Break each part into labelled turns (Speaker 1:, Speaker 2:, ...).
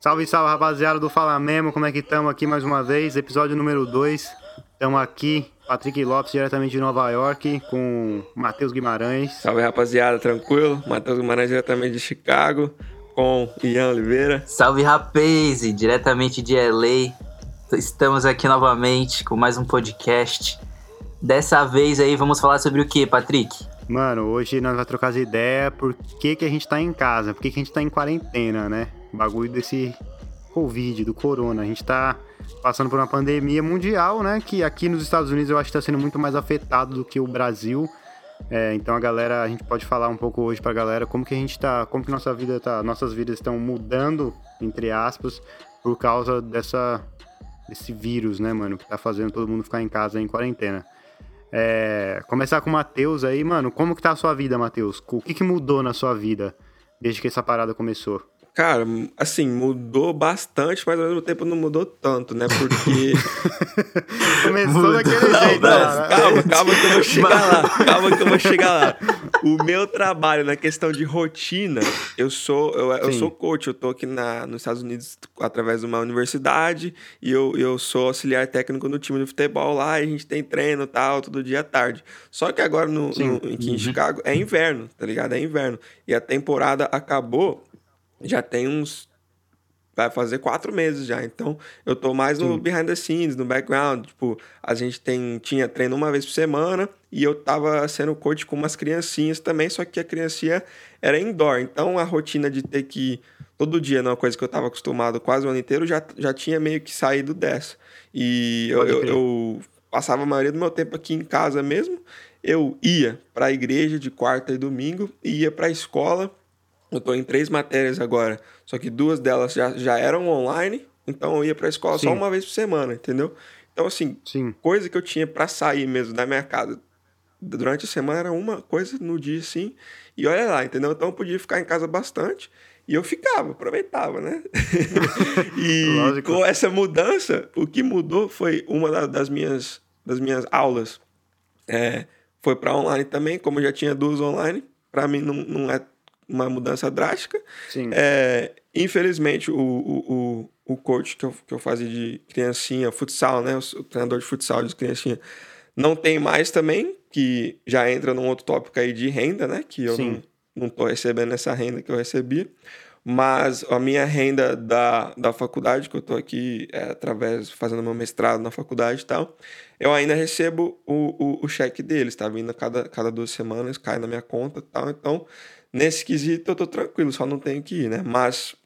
Speaker 1: Salve, salve, rapaziada do Fala Memo, como é que estamos aqui mais uma vez? Episódio número 2. Estamos aqui, Patrick Lopes, diretamente de Nova York, com Matheus Guimarães.
Speaker 2: Salve, rapaziada, tranquilo? Matheus Guimarães, diretamente de Chicago, com Ian Oliveira.
Speaker 3: Salve, rapaz, diretamente de LA. Estamos aqui novamente com mais um podcast. Dessa vez aí, vamos falar sobre o que, Patrick?
Speaker 1: Mano, hoje nós vamos trocar as ideias por que, que a gente tá em casa, por que, que a gente tá em quarentena, né? Bagulho desse Covid, do corona. A gente tá passando por uma pandemia mundial, né? Que aqui nos Estados Unidos eu acho que tá sendo muito mais afetado do que o Brasil. É, então a galera, a gente pode falar um pouco hoje pra galera como que a gente tá, como que nossa vida tá, nossas vidas estão mudando, entre aspas, por causa dessa, desse vírus, né, mano, que tá fazendo todo mundo ficar em casa em quarentena. É, começar com o Matheus aí, mano, como que tá a sua vida, Matheus? O que, que mudou na sua vida desde que essa parada começou?
Speaker 2: Cara, assim, mudou bastante, mas ao mesmo tempo não mudou tanto, né? Porque.
Speaker 1: Começou daquele jeito, não,
Speaker 2: né? Calma, calma que eu vou chegar lá. Calma que eu vou chegar lá. O meu trabalho na questão de rotina, eu sou, eu, eu sou coach, eu tô aqui na, nos Estados Unidos através de uma universidade e eu, eu sou auxiliar técnico no time de futebol lá, e a gente tem treino e tal, todo dia à tarde. Só que agora no, no aqui em uhum. Chicago é inverno, tá ligado? É inverno. E a temporada acabou já tem uns. Vai fazer quatro meses já. Então, eu tô mais no Sim. behind the scenes, no background. Tipo, a gente tem, tinha treino uma vez por semana e eu tava sendo coach com umas criancinhas também, só que a criancinha era indoor. Então, a rotina de ter que todo dia, numa coisa que eu tava acostumado quase o ano inteiro, já, já tinha meio que saído dessa. E eu, eu, eu passava a maioria do meu tempo aqui em casa mesmo. Eu ia para a igreja de quarta e domingo, ia para a escola eu estou em três matérias agora, só que duas delas já, já eram online, então eu ia para a escola Sim. só uma vez por semana, entendeu? Então, assim, Sim. coisa que eu tinha para sair mesmo da minha casa durante a semana era uma coisa no dia, sim, e olha lá, entendeu? Então eu podia ficar em casa bastante. E eu ficava, aproveitava, né? e Lógico. com essa mudança, o que mudou foi uma das minhas, das minhas aulas. É, foi para online também, como eu já tinha duas online, para mim não, não é uma mudança drástica. Sim. É, infelizmente, o, o, o, o coach que eu, que eu fazia de criancinha, futsal, né? O, treinador de futsal de criancinha, não tem mais também, que já entra num outro tópico aí de renda, né? Que eu Sim. não, não tô recebendo essa renda que eu recebia. Mas a minha renda da, da faculdade, que eu estou aqui é, através, fazendo meu mestrado na faculdade e tal, eu ainda recebo o, o, o cheque deles, tá vindo a cada, cada duas semanas, cai na minha conta e tal. Então, Nesse quesito eu tô tranquilo, só não tenho que ir, né? Mas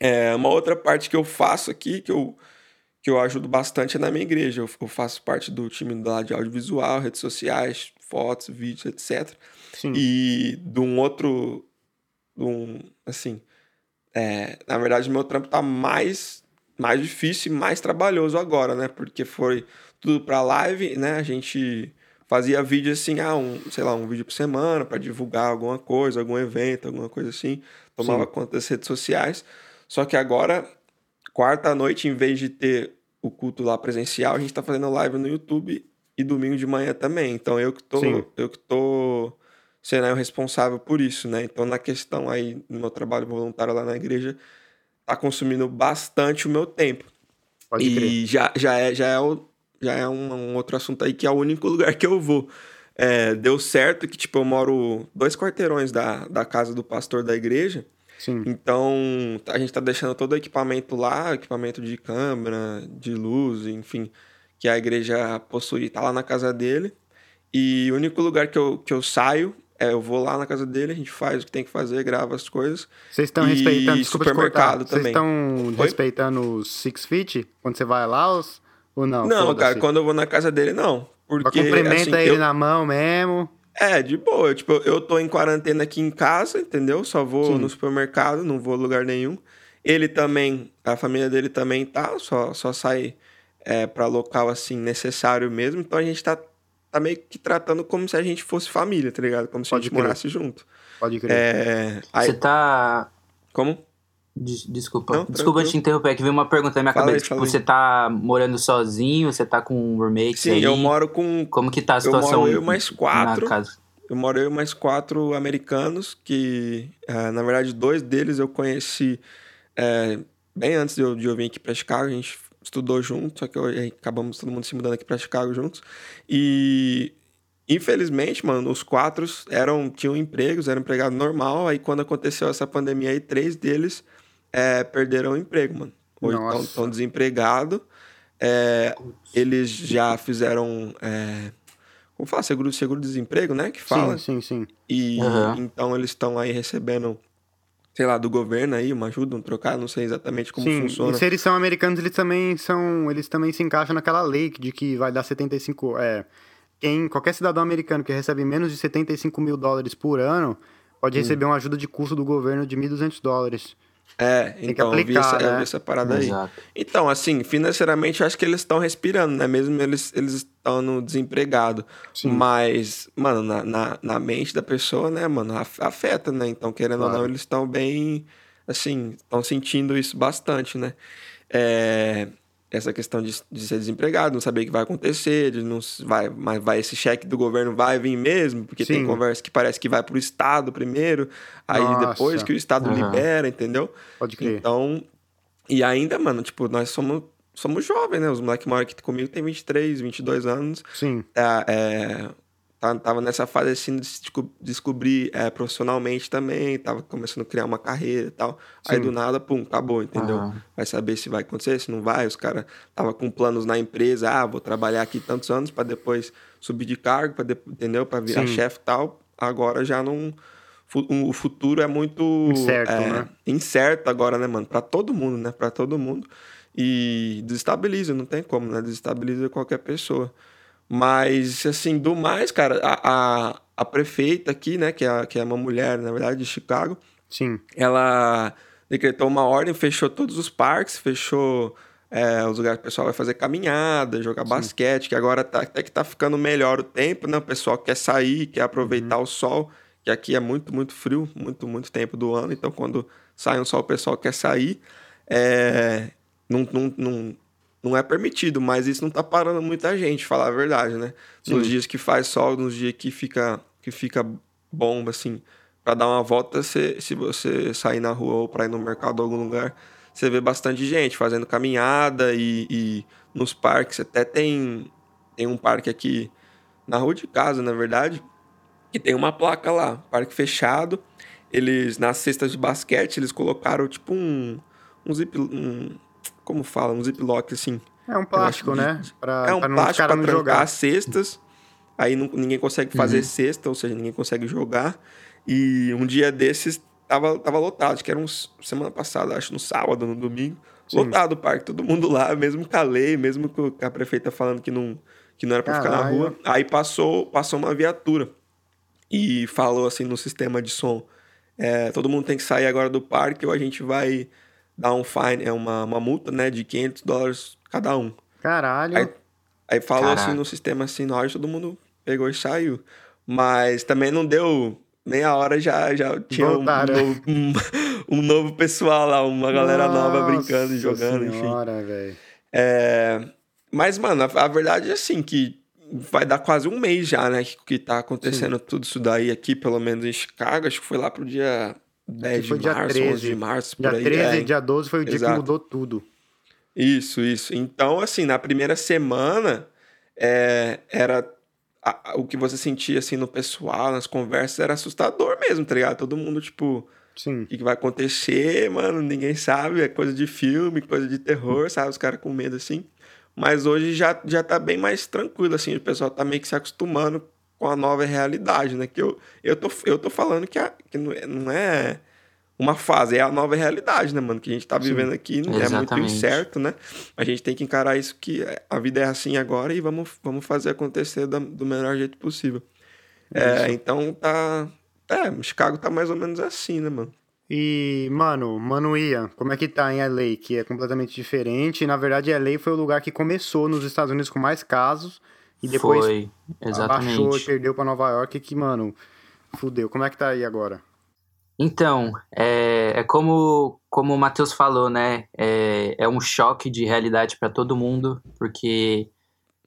Speaker 2: é, uma outra parte que eu faço aqui, que eu, que eu ajudo bastante é na minha igreja. Eu, eu faço parte do time lá de audiovisual, redes sociais, fotos, vídeos, etc. Sim. E de um outro. De um, assim. É, na verdade, meu trampo tá mais, mais difícil e mais trabalhoso agora, né? Porque foi tudo para live, né? A gente fazia vídeo assim, ah, um, sei lá, um vídeo por semana para divulgar alguma coisa, algum evento, alguma coisa assim. Tomava Sim. conta das redes sociais. Só que agora, quarta noite, em vez de ter o culto lá presencial, a gente está fazendo live no YouTube e domingo de manhã também. Então eu que tô, Sim. eu que tô sendo o responsável por isso, né? Então na questão aí do meu trabalho voluntário lá na igreja, tá consumindo bastante o meu tempo. Pode e crer. já já é já é o já é um, um, outro assunto aí que é o único lugar que eu vou. É, deu certo que, tipo, eu moro dois quarteirões da, da casa do pastor da igreja. Sim. Então, a gente tá deixando todo o equipamento lá, equipamento de câmera, de luz, enfim, que a igreja possui, tá lá na casa dele. E o único lugar que eu, que eu saio é, eu vou lá na casa dele, a gente faz o que tem que fazer, grava as coisas.
Speaker 1: Vocês estão respeitando, desculpa supermercado Vocês estão respeitando os six feet? Quando você vai lá, os, ou não?
Speaker 2: Não, cara, quando eu vou na casa dele, não. Porque,
Speaker 1: cumprimenta assim, ele eu... na mão mesmo.
Speaker 2: É, de boa. Tipo, eu tô em quarentena aqui em casa, entendeu? Só vou Sim. no supermercado, não vou a lugar nenhum. Ele também, a família dele também tá, só, só sai é, para local assim necessário mesmo. Então a gente tá, tá meio que tratando como se a gente fosse família, tá ligado? Como se Pode a gente crer. morasse junto.
Speaker 1: Pode crer.
Speaker 3: É, aí... Você tá.
Speaker 2: Como?
Speaker 3: Desculpa. Não, Desculpa te interromper, é que veio uma pergunta na minha fala cabeça. Aí, tipo, você tá morando sozinho? Você tá com um roommate
Speaker 2: Sim,
Speaker 3: aí?
Speaker 2: eu moro com...
Speaker 3: Como que tá a situação
Speaker 2: eu moro eu mais quatro. Na casa? Eu moro eu mais quatro americanos, que, uh, na verdade, dois deles eu conheci uh, bem antes de eu, de eu vir aqui para Chicago, a gente estudou junto, só que eu, acabamos todo mundo se mudando aqui para Chicago juntos. E infelizmente, mano, os quatro eram tinham empregos, eram empregado normal. Aí quando aconteceu essa pandemia aí, três deles é, perderam o emprego, mano. Ou estão desempregados. É, eles já fizeram. É, como fala? Seguro, seguro desemprego, né? Que fala.
Speaker 1: Sim, sim, sim.
Speaker 2: E uhum. então eles estão aí recebendo sei lá, do governo aí, uma ajuda, um trocado, não sei exatamente como Sim, funciona.
Speaker 1: E se eles são americanos, eles também são, eles também se encaixam naquela lei de que vai dar 75, é, quem, qualquer cidadão americano que recebe menos de 75 mil dólares por ano, pode hum. receber uma ajuda de custo do governo de 1.200 dólares.
Speaker 2: É, Tem então aplicar, eu, vi essa, né? eu vi essa parada Exato. aí. Então, assim, financeiramente eu acho que eles estão respirando, né? Mesmo eles, eles estão no desempregado. Sim. Mas, mano, na, na, na, mente da pessoa, né, mano, afeta, né? Então, querendo claro. ou não, eles estão bem, assim, estão sentindo isso bastante, né? É, essa questão de, de, ser desempregado, não saber o que vai acontecer, de não vai, mas vai esse cheque do governo vai vir mesmo, porque Sim. tem conversa que parece que vai para o estado primeiro, aí Nossa. depois que o estado uhum. libera, entendeu?
Speaker 1: Pode crer.
Speaker 2: Então, e ainda, mano, tipo, nós somos somos jovens, né? Os moleques que moram aqui comigo tem 23, 22 anos.
Speaker 1: Sim.
Speaker 2: É, é, tava nessa fase assim de se descobrir é, profissionalmente também, tava começando a criar uma carreira e tal. Sim. Aí do nada, pum, acabou, entendeu? Vai saber se vai acontecer, se não vai. Os caras tava com planos na empresa, ah, vou trabalhar aqui tantos anos para depois subir de cargo, para entendeu? Para virar chefe e tal. Agora já não o futuro é muito
Speaker 1: incerto,
Speaker 2: é,
Speaker 1: né?
Speaker 2: incerto agora, né, mano? Para todo mundo, né? Para todo mundo. E desestabiliza, não tem como, né? Desestabiliza qualquer pessoa. Mas, assim, do mais, cara, a, a, a, prefeita aqui, né, que é, que é uma mulher, na verdade, de Chicago.
Speaker 1: Sim.
Speaker 2: Ela decretou uma ordem, fechou todos os parques, fechou é, os lugares que o pessoal vai fazer caminhada, jogar Sim. basquete, que agora tá, até que tá ficando melhor o tempo, né? O pessoal quer sair, quer aproveitar uhum. o sol, que aqui é muito, muito frio, muito, muito tempo do ano. Então, quando sai um sol, o pessoal quer sair. É, não, não, não, não é permitido, mas isso não tá parando muita gente, falar a verdade, né? Sim. Nos dias que faz sol, nos dias que fica, que fica bom, assim, para dar uma volta, se, se você sair na rua ou para ir no mercado ou algum lugar, você vê bastante gente fazendo caminhada e, e, nos parques. Até tem, tem um parque aqui na rua de casa, na verdade, que tem uma placa lá, parque fechado. Eles, nas cestas de basquete, eles colocaram tipo um, um zip, um, como fala, um ziplock assim.
Speaker 1: É um plástico, né?
Speaker 2: Pra, é um pra plástico para trancar jogar. as cestas. Aí não, ninguém consegue fazer uhum. cesta, ou seja, ninguém consegue jogar. E um dia desses tava, tava lotado, acho que era uns, semana passada, acho no sábado, no domingo. Sim. Lotado o parque, todo mundo lá, mesmo com a lei, mesmo com a prefeita falando que não, que não era para ficar na rua. Aí passou, passou uma viatura e falou assim no sistema de som: é, todo mundo tem que sair agora do parque ou a gente vai dá um fine, é uma, uma multa, né, de 500 dólares cada um.
Speaker 1: Caralho.
Speaker 2: Aí, aí falou Caraca. assim no sistema assim, na hora todo mundo pegou e saiu. Mas também não deu meia hora já, já tinha um novo, um, um, novo pessoal lá, uma galera Nossa nova brincando e jogando,
Speaker 1: senhora,
Speaker 2: enfim. É, mas, mano, a, a, verdade é assim, que vai dar quase um mês já, né, que, que tá acontecendo Sim. tudo isso daí aqui, pelo menos em Chicago, acho que foi lá pro dia 10 de março, 13. 11 de março,
Speaker 1: dia
Speaker 2: aí.
Speaker 1: 13 é. dia 12 foi o Exato. dia que mudou tudo.
Speaker 2: Isso, isso. Então, assim, na primeira semana, é, era a, o que você sentia, assim, no pessoal, nas conversas, era assustador mesmo, tá ligado? Todo mundo, tipo...
Speaker 1: Sim.
Speaker 2: O que, que vai acontecer, mano? Ninguém sabe. É coisa de filme, coisa de terror, sabe? Os caras com medo, assim. Mas hoje já, já tá bem mais tranquilo, assim. O pessoal tá meio que se acostumando com a nova realidade, né? Que eu, eu, tô, eu tô falando que, a, que não, é, é uma fase, é a nova realidade, né, mano? Que a gente tá vivendo aqui Sim, é muito incerto, né? A gente tem que encarar isso que a vida é assim agora e vamos, vamos fazer acontecer do, do melhor jeito possível. É, então tá. É, Chicago tá mais ou menos assim, né, mano?
Speaker 1: E, mano, Mano Ian, como é que tá em LA? Que é completamente diferente. Na verdade, LA foi o lugar que começou nos Estados Unidos com mais casos. E depois
Speaker 3: Foi, exatamente.
Speaker 1: abaixou e perdeu para Nova York, que, mano, fudeu. Como é que tá aí agora?
Speaker 3: Então, é, é como, como o Matheus falou, né? É, é um choque de realidade para todo mundo, porque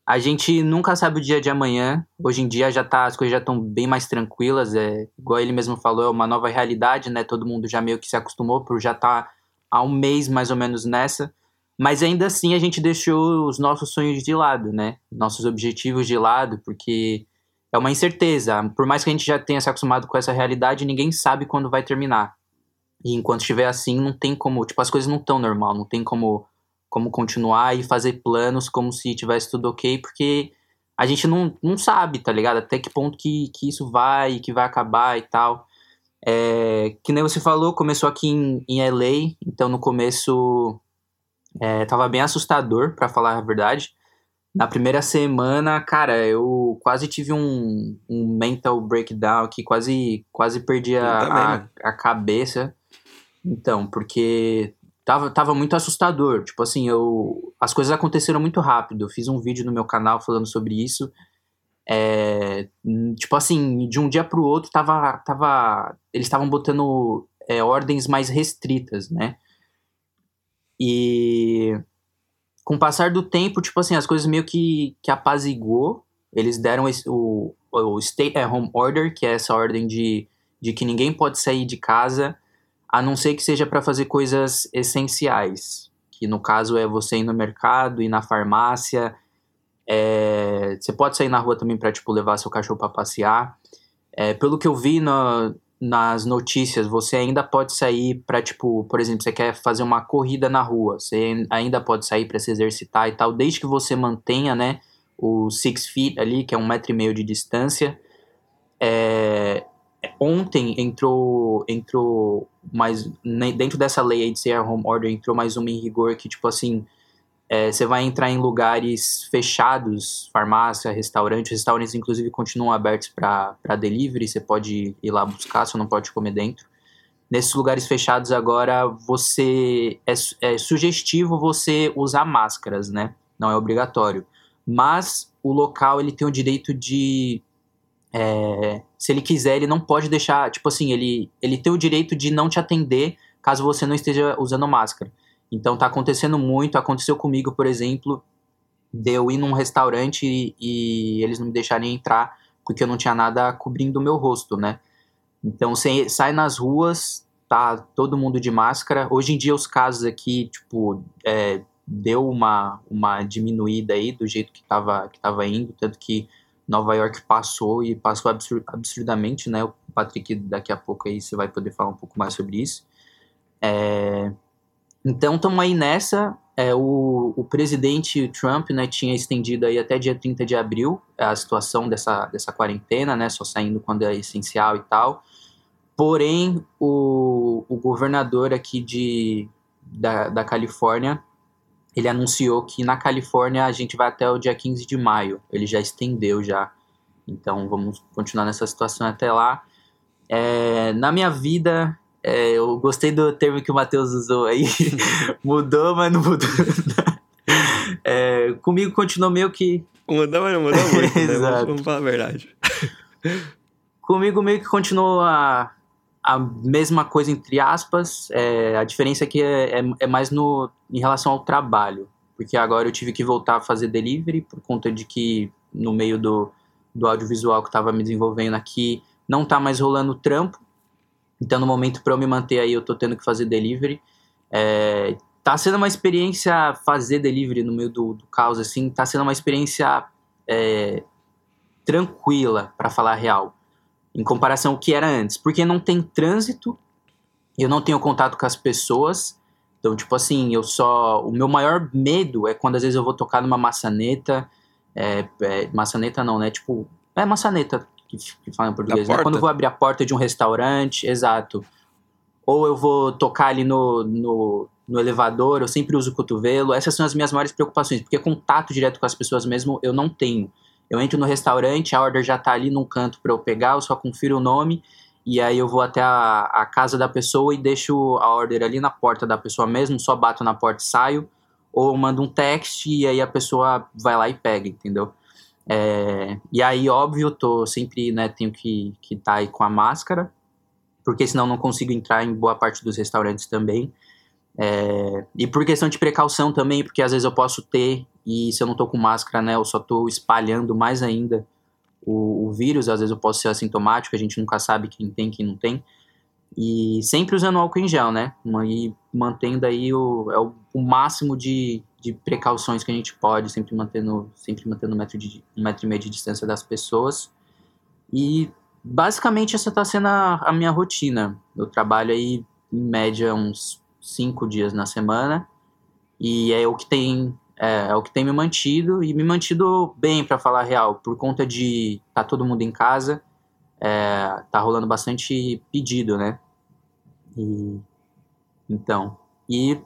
Speaker 3: a gente nunca sabe o dia de amanhã. Hoje em dia já tá, as coisas já estão bem mais tranquilas. É, igual ele mesmo falou, é uma nova realidade, né? Todo mundo já meio que se acostumou por já estar tá há um mês mais ou menos nessa. Mas ainda assim a gente deixou os nossos sonhos de lado, né? Nossos objetivos de lado, porque é uma incerteza. Por mais que a gente já tenha se acostumado com essa realidade, ninguém sabe quando vai terminar. E enquanto estiver assim, não tem como, tipo, as coisas não estão normal, não tem como como continuar e fazer planos como se tivesse tudo ok, porque a gente não, não sabe, tá ligado? Até que ponto que, que isso vai, que vai acabar e tal. É, que nem você falou, começou aqui em, em LA, então no começo é, tava bem assustador, para falar a verdade. Na primeira semana, cara, eu quase tive um, um mental breakdown que quase, quase perdi a, a, a, cabeça. Então, porque tava, tava muito assustador. Tipo assim, eu, as coisas aconteceram muito rápido. Eu fiz um vídeo no meu canal falando sobre isso. É, tipo assim, de um dia pro outro, tava, tava, eles estavam botando é, ordens mais restritas, né? E com o passar do tempo, tipo assim, as coisas meio que, que apazigou. Eles deram esse, o, o Stay at Home Order, que é essa ordem de, de que ninguém pode sair de casa, a não ser que seja para fazer coisas essenciais. Que no caso é você ir no mercado, ir na farmácia. É, você pode sair na rua também para tipo, levar seu cachorro para passear. É, pelo que eu vi no, nas notícias, você ainda pode sair para, tipo, por exemplo, você quer fazer uma corrida na rua, você ainda pode sair para se exercitar e tal, desde que você mantenha, né, o six feet ali, que é um metro e meio de distância. É, ontem entrou, entrou mais, né, dentro dessa lei aí de Stay Home Order, entrou mais uma em rigor que, tipo assim, é, você vai entrar em lugares fechados, farmácia, restaurante. restaurantes, inclusive, continuam abertos para delivery. Você pode ir lá buscar, só não pode comer dentro. Nesses lugares fechados agora, você é, é sugestivo você usar máscaras, né? Não é obrigatório. Mas o local ele tem o direito de é, se ele quiser, ele não pode deixar, tipo assim, ele, ele tem o direito de não te atender caso você não esteja usando máscara. Então tá acontecendo muito, aconteceu comigo, por exemplo, de eu ir num restaurante e, e eles não me deixarem entrar porque eu não tinha nada cobrindo o meu rosto, né? Então você sai nas ruas, tá todo mundo de máscara. Hoje em dia os casos aqui, tipo, é, deu uma, uma diminuída aí do jeito que tava, que tava indo, tanto que Nova York passou e passou absur absurdamente, né? O Patrick daqui a pouco aí você vai poder falar um pouco mais sobre isso. É, então, estamos aí nessa. É, o, o presidente Trump né, tinha estendido aí até dia 30 de abril a situação dessa, dessa quarentena, né, só saindo quando é essencial e tal. Porém, o, o governador aqui de, da, da Califórnia, ele anunciou que na Califórnia a gente vai até o dia 15 de maio. Ele já estendeu já. Então, vamos continuar nessa situação até lá. É, na minha vida, é, eu gostei do termo que o Matheus usou aí. mudou, mas não mudou. é, comigo continuou meio que.
Speaker 2: Mudou, mas não mudou muito. né? Exato. Vamos falar a verdade.
Speaker 3: comigo meio que continuou a, a mesma coisa, entre aspas. É, a diferença aqui é, é, é mais no, em relação ao trabalho. Porque agora eu tive que voltar a fazer delivery por conta de que no meio do, do audiovisual que estava me desenvolvendo aqui não tá mais rolando trampo então, no momento, para eu me manter aí, eu tô tendo que fazer delivery. É, tá sendo uma experiência fazer delivery no meio do, do caos, assim, tá sendo uma experiência é, tranquila, para falar a real, em comparação ao que era antes. Porque não tem trânsito, eu não tenho contato com as pessoas. Então, tipo assim, eu só. O meu maior medo é quando às vezes eu vou tocar numa maçaneta. É, é, maçaneta não, né? Tipo. É maçaneta, que, que fala em português, né? Quando eu vou abrir a porta de um restaurante, exato. Ou eu vou tocar ali no, no, no elevador, eu sempre uso o cotovelo. Essas são as minhas maiores preocupações, porque contato direto com as pessoas mesmo eu não tenho. Eu entro no restaurante, a order já tá ali num canto para eu pegar, eu só confiro o nome e aí eu vou até a, a, casa da pessoa e deixo a order ali na porta da pessoa mesmo, só bato na porta e saio, ou mando um text e aí a pessoa vai lá e pega, entendeu? É, e aí, óbvio, tô sempre, né, tenho que estar que tá aí com a máscara, porque senão não consigo entrar em boa parte dos restaurantes também. É, e por questão de precaução também, porque às vezes eu posso ter, e se eu não tô com máscara, né, eu só tô espalhando mais ainda o, o vírus, às vezes eu posso ser assintomático, a gente nunca sabe quem tem, quem não tem. E sempre usando álcool em gel, né? E mantendo aí o, é o, o máximo de, de precauções que a gente pode, sempre mantendo, sempre mantendo um metro, de, um metro e meio de distância das pessoas. E basicamente essa está sendo a, a, minha rotina. Eu trabalho aí em média uns cinco dias na semana e é o que tem é, é o que tem me mantido e me mantido bem para falar a real, por conta de tá todo mundo em casa, é, tá rolando bastante pedido, né? E então e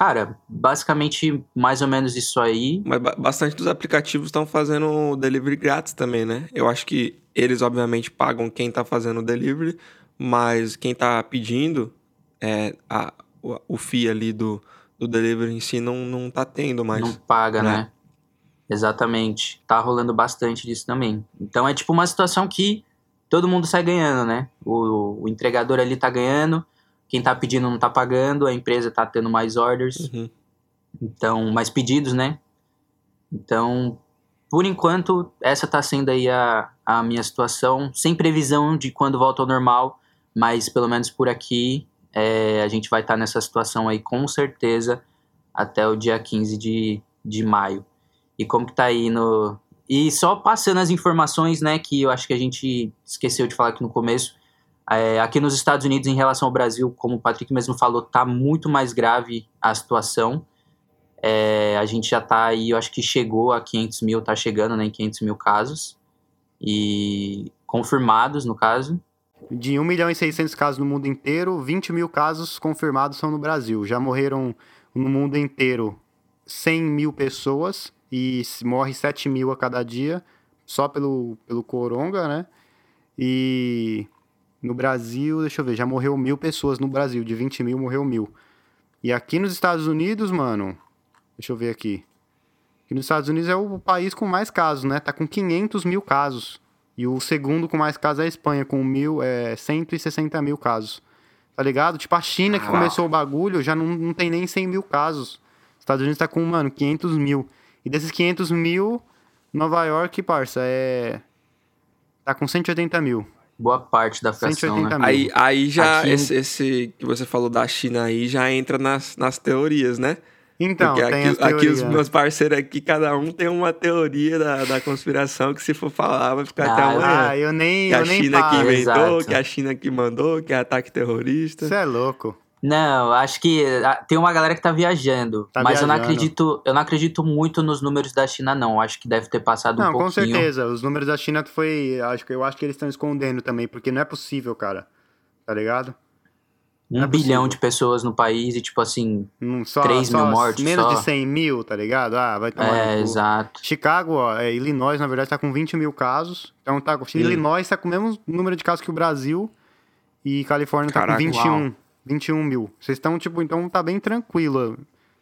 Speaker 3: Cara, basicamente mais ou menos isso aí.
Speaker 2: Mas bastante dos aplicativos estão fazendo delivery grátis também, né? Eu acho que eles, obviamente, pagam quem tá fazendo o delivery, mas quem tá pedindo, é, a, o, o FII ali do, do delivery em si não, não tá tendo mais.
Speaker 3: Não paga, né? né? Exatamente. Tá rolando bastante disso também. Então é tipo uma situação que todo mundo sai ganhando, né? O, o entregador ali tá ganhando, quem tá pedindo não tá pagando, a empresa tá tendo mais orders, uhum. então, mais pedidos, né? Então, por enquanto, essa tá sendo aí a, a minha situação, sem previsão de quando volta ao normal, mas pelo menos por aqui é, a gente vai estar tá nessa situação aí com certeza até o dia 15 de, de maio. E como que tá aí no... E só passando as informações, né, que eu acho que a gente esqueceu de falar aqui no começo, é, aqui nos Estados Unidos, em relação ao Brasil, como o Patrick mesmo falou, está muito mais grave a situação. É, a gente já está aí, eu acho que chegou a 500 mil, está chegando né, em 500 mil casos. E confirmados, no caso.
Speaker 1: De 1 milhão e 600 casos no mundo inteiro, 20 mil casos confirmados são no Brasil. Já morreram no mundo inteiro 100 mil pessoas e morre 7 mil a cada dia, só pelo, pelo coronga, né? E no Brasil, deixa eu ver, já morreu mil pessoas no Brasil. De 20 mil, morreu mil. E aqui nos Estados Unidos, mano, deixa eu ver aqui. Aqui nos Estados Unidos é o país com mais casos, né? Tá com 500 mil casos. E o segundo com mais casos é a Espanha, com mil, é, 160 mil casos. Tá ligado? Tipo, a China que começou o bagulho já não, não tem nem 100 mil casos. Os Estados Unidos tá com, mano, 500 mil. E desses 500 mil, Nova York, parça, é. Tá com 180 mil
Speaker 3: boa parte da fração, né?
Speaker 2: Aí, aí já, Aqui... esse, esse, que você falou da China aí, já entra nas, nas teorias, né?
Speaker 1: Então, Porque
Speaker 2: aqui, aqui os meus parceiros aqui, cada um tem uma teoria da, da conspiração que se for falar vai ficar ah, até amanhã.
Speaker 1: Ah, eu nem
Speaker 2: Que
Speaker 1: a
Speaker 2: China
Speaker 1: falo.
Speaker 2: que inventou, Exato. que a China que mandou, que é ataque terrorista.
Speaker 1: Você é louco.
Speaker 3: Não, acho que ah, tem uma galera que tá viajando. Tá mas viajando. eu não acredito, eu não acredito muito nos números da China, não. Acho que deve ter passado não, um pouquinho.
Speaker 1: Não, com certeza. Os números da China foi. Acho que eu acho que eles estão escondendo também, porque não é possível, cara. Tá ligado?
Speaker 3: Um é bilhão de pessoas no país e, tipo assim, hum, só, 3 só mil mortos.
Speaker 1: Menos
Speaker 3: só.
Speaker 1: de 100 mil, tá ligado? Ah, vai tomar.
Speaker 3: É, exato.
Speaker 1: Chicago, ó, é, Illinois, na verdade, tá com 20 mil casos. Então tá. Sim. Illinois tá com o mesmo número de casos que o Brasil. E Califórnia Caraca, tá com 21. Uau. 21 mil. Vocês estão, tipo, então tá bem tranquilo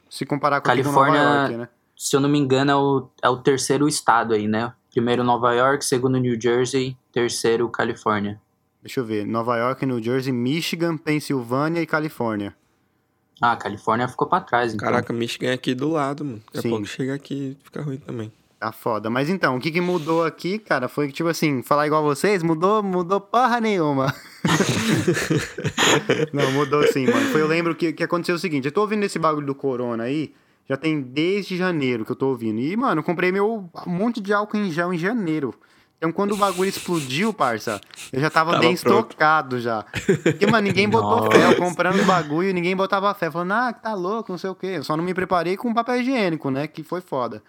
Speaker 1: se comparar com
Speaker 3: Califórnia,
Speaker 1: Nova York, né?
Speaker 3: Se eu não me engano, é o, é o terceiro estado aí, né? Primeiro Nova York, segundo New Jersey, terceiro Califórnia.
Speaker 1: Deixa eu ver. Nova York, New Jersey, Michigan, Pensilvânia e Califórnia.
Speaker 3: Ah, Califórnia ficou pra trás, então.
Speaker 2: Caraca, Michigan é aqui do lado, mano. Daqui Sim. a pouco chega aqui e fica ruim também.
Speaker 1: Tá foda. Mas então, o que, que mudou aqui, cara, foi que, tipo assim, falar igual vocês, mudou, mudou porra nenhuma. Não, mudou sim, mano. Foi, eu lembro que, que aconteceu o seguinte, eu tô ouvindo esse bagulho do corona aí, já tem desde janeiro que eu tô ouvindo. E, mano, eu comprei meu um monte de álcool em gel em janeiro. Então, quando o bagulho explodiu, parça, eu já tava, tava bem pronto. estocado já. Porque, mano, ninguém botou Nossa. fé. Eu comprando o bagulho, ninguém botava fé. Falando, ah, tá louco, não sei o quê. Eu só não me preparei com papel higiênico, né? Que foi foda.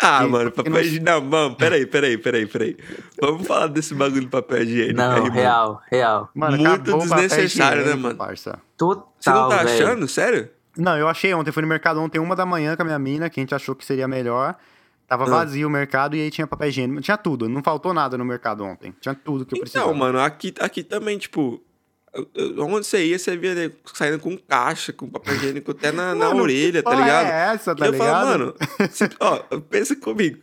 Speaker 2: Ah, e, mano, papel higiênico. Não... mano, peraí, peraí, peraí, peraí. Vamos falar desse bagulho de papel higiênico.
Speaker 3: Não,
Speaker 2: aí,
Speaker 3: real,
Speaker 2: mano.
Speaker 3: real.
Speaker 2: Mano, Muito desnecessário, né, mano?
Speaker 1: Parça.
Speaker 3: Total.
Speaker 2: Você não tá véio. achando? Sério?
Speaker 1: Não, eu achei ontem. Fui no mercado ontem, uma da manhã com a minha mina, que a gente achou que seria melhor. Tava ah. vazio o mercado e aí tinha papel higiênico. Tinha tudo, não faltou nada no mercado ontem. Tinha tudo que eu precisava.
Speaker 2: Não, mano, aqui, aqui também, tipo, Onde você ia, você via saindo com caixa, com papel higiênico até na, na orelha, tá ligado?
Speaker 1: É essa, tá
Speaker 2: e
Speaker 1: ligado?
Speaker 2: eu falo, mano, se, ó, pensa comigo.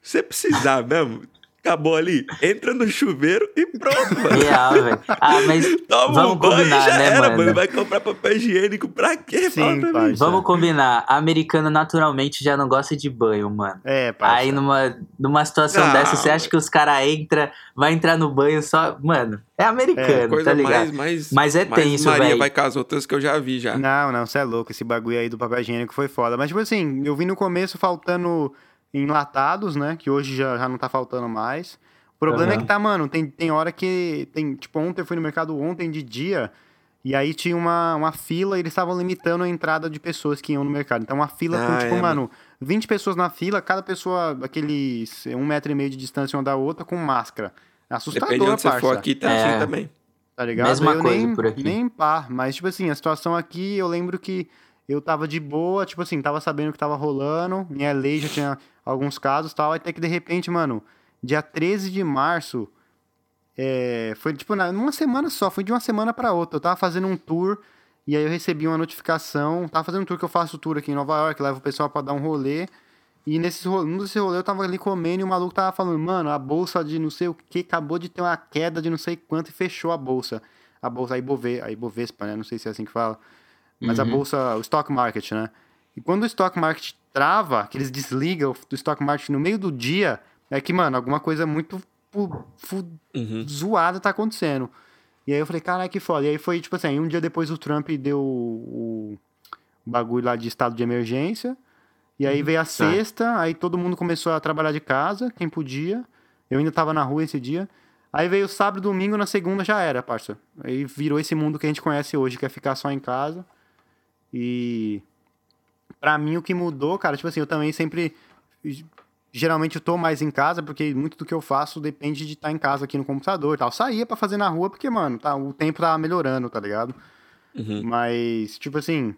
Speaker 2: Se você precisar mesmo, Acabou ali. Entra no chuveiro e pronto, mano.
Speaker 3: Real, velho. Ah, mas
Speaker 2: Toma
Speaker 3: vamos
Speaker 2: um banho e
Speaker 3: combinar,
Speaker 2: já
Speaker 3: né,
Speaker 2: era,
Speaker 3: mano?
Speaker 2: Vai comprar papel higiênico pra quê?
Speaker 1: Sim,
Speaker 2: Fala pra.
Speaker 3: Vamos combinar. Americano naturalmente já não gosta de banho, mano.
Speaker 1: É, parça.
Speaker 3: Aí numa, numa situação
Speaker 2: Não,
Speaker 3: dessa, você acha
Speaker 2: velho.
Speaker 3: que os caras entram, vai entrar no banho só. Mano, é americano,
Speaker 2: É, Coisa
Speaker 3: tá ligado?
Speaker 2: mais, mais,
Speaker 3: Mas é
Speaker 2: mais
Speaker 3: tenso,
Speaker 2: Maria
Speaker 3: velho.
Speaker 2: vai com as outras que eu já vi já.
Speaker 1: Não, não, você é louco. Esse bagulho aí do papel higiênico foi foda. Mas, tipo assim, eu vi no começo faltando enlatados, né? Que hoje já, já não tá faltando mais. O problema é
Speaker 3: Aham.
Speaker 1: que tá, mano, tem, tem hora que. Tem, tipo, ontem eu fui no mercado ontem de dia. E aí tinha uma, uma fila e eles estavam limitando a entrada de pessoas que iam no mercado. Então, uma fila com,
Speaker 2: Ah,
Speaker 1: tipo,
Speaker 2: é,
Speaker 1: mano, 20 pessoas na fila, cada pessoa, aqueles um metro e meio de distância uma da outra, com máscara. Assustador,
Speaker 2: Depende de onde você
Speaker 1: parça.
Speaker 2: for aqui, tá
Speaker 3: É.
Speaker 2: assim também.
Speaker 1: Tá ligado?
Speaker 3: Mesma
Speaker 1: eu
Speaker 3: coisa
Speaker 1: nem,
Speaker 3: por aqui.
Speaker 1: Nem pá. Mas, tipo assim, a situação aqui, eu lembro que eu tava de boa, tipo assim, tava sabendo o que tava rolando. Minha lei já tinha alguns casos tal. Até que, de repente, mano, dia 13 de março, é, foi, tipo, numa semana só. Foi de uma semana pra outra. Eu tava fazendo um tour e aí eu recebi uma notificação. Tava fazendo um tour que eu faço tour aqui em Nova York, levo o pessoal pra dar um rolê. E nesse rolê, num desse rolê eu tava ali comendo e o maluco tava falando, mano, a bolsa de não sei o que acabou de ter uma queda de não sei quanto e fechou a bolsa. A bolsa, a, Ibove, a Ibovespa, né? Não sei se é assim que fala. Mas a
Speaker 3: Uhum.
Speaker 1: bolsa, o stock market, né? E quando o stock market trava, que eles desligam do stock market no meio do dia, é que, mano, alguma coisa muito
Speaker 2: Uhum.
Speaker 1: zoada tá acontecendo. E aí eu falei, caralho, que foda. E aí foi, tipo assim, um dia depois o Trump deu o, o bagulho lá de estado de emergência. E aí veio a sexta, aí todo mundo começou a trabalhar de casa, quem podia. Eu ainda tava na rua esse dia. Aí veio sábado, domingo, na segunda já era, parça. Aí virou esse mundo que a gente conhece hoje, que é ficar só em casa. E pra mim o que mudou, cara, tipo assim, eu também sempre geralmente eu tô mais em casa, porque muito do que eu faço depende de estar em casa aqui no computador e tal. Saía pra fazer na rua, porque, mano, tá, o tempo tava melhorando, tá ligado?
Speaker 2: Uhum.
Speaker 1: Mas, tipo assim,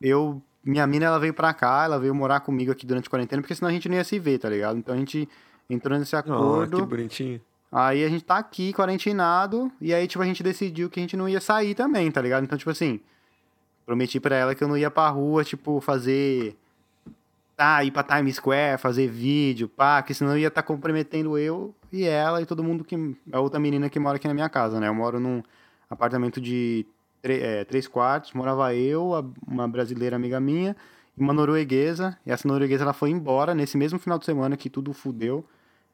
Speaker 1: eu. Minha mina, ela veio pra cá, ela veio morar comigo aqui durante a quarentena, porque senão a gente não ia se ver, tá ligado? Então a gente entrou nesse
Speaker 2: Oh,
Speaker 1: acordo.
Speaker 2: que bonitinho.
Speaker 1: Aí a gente tá aqui, quarentinado, e aí, tipo, a gente decidiu que a gente não ia sair também, tá ligado? Então, tipo assim, prometi pra ela que eu não ia pra rua, tipo, fazer. Ah, ir pra Times Square, fazer vídeo, pá, que senão ia estar tá comprometendo eu e ela e todo mundo que. A outra menina que mora aqui na minha casa, né? Eu moro num apartamento de é, três quartos, morava eu, uma brasileira amiga minha e uma norueguesa. E essa norueguesa ela foi embora nesse mesmo final de semana que tudo fudeu.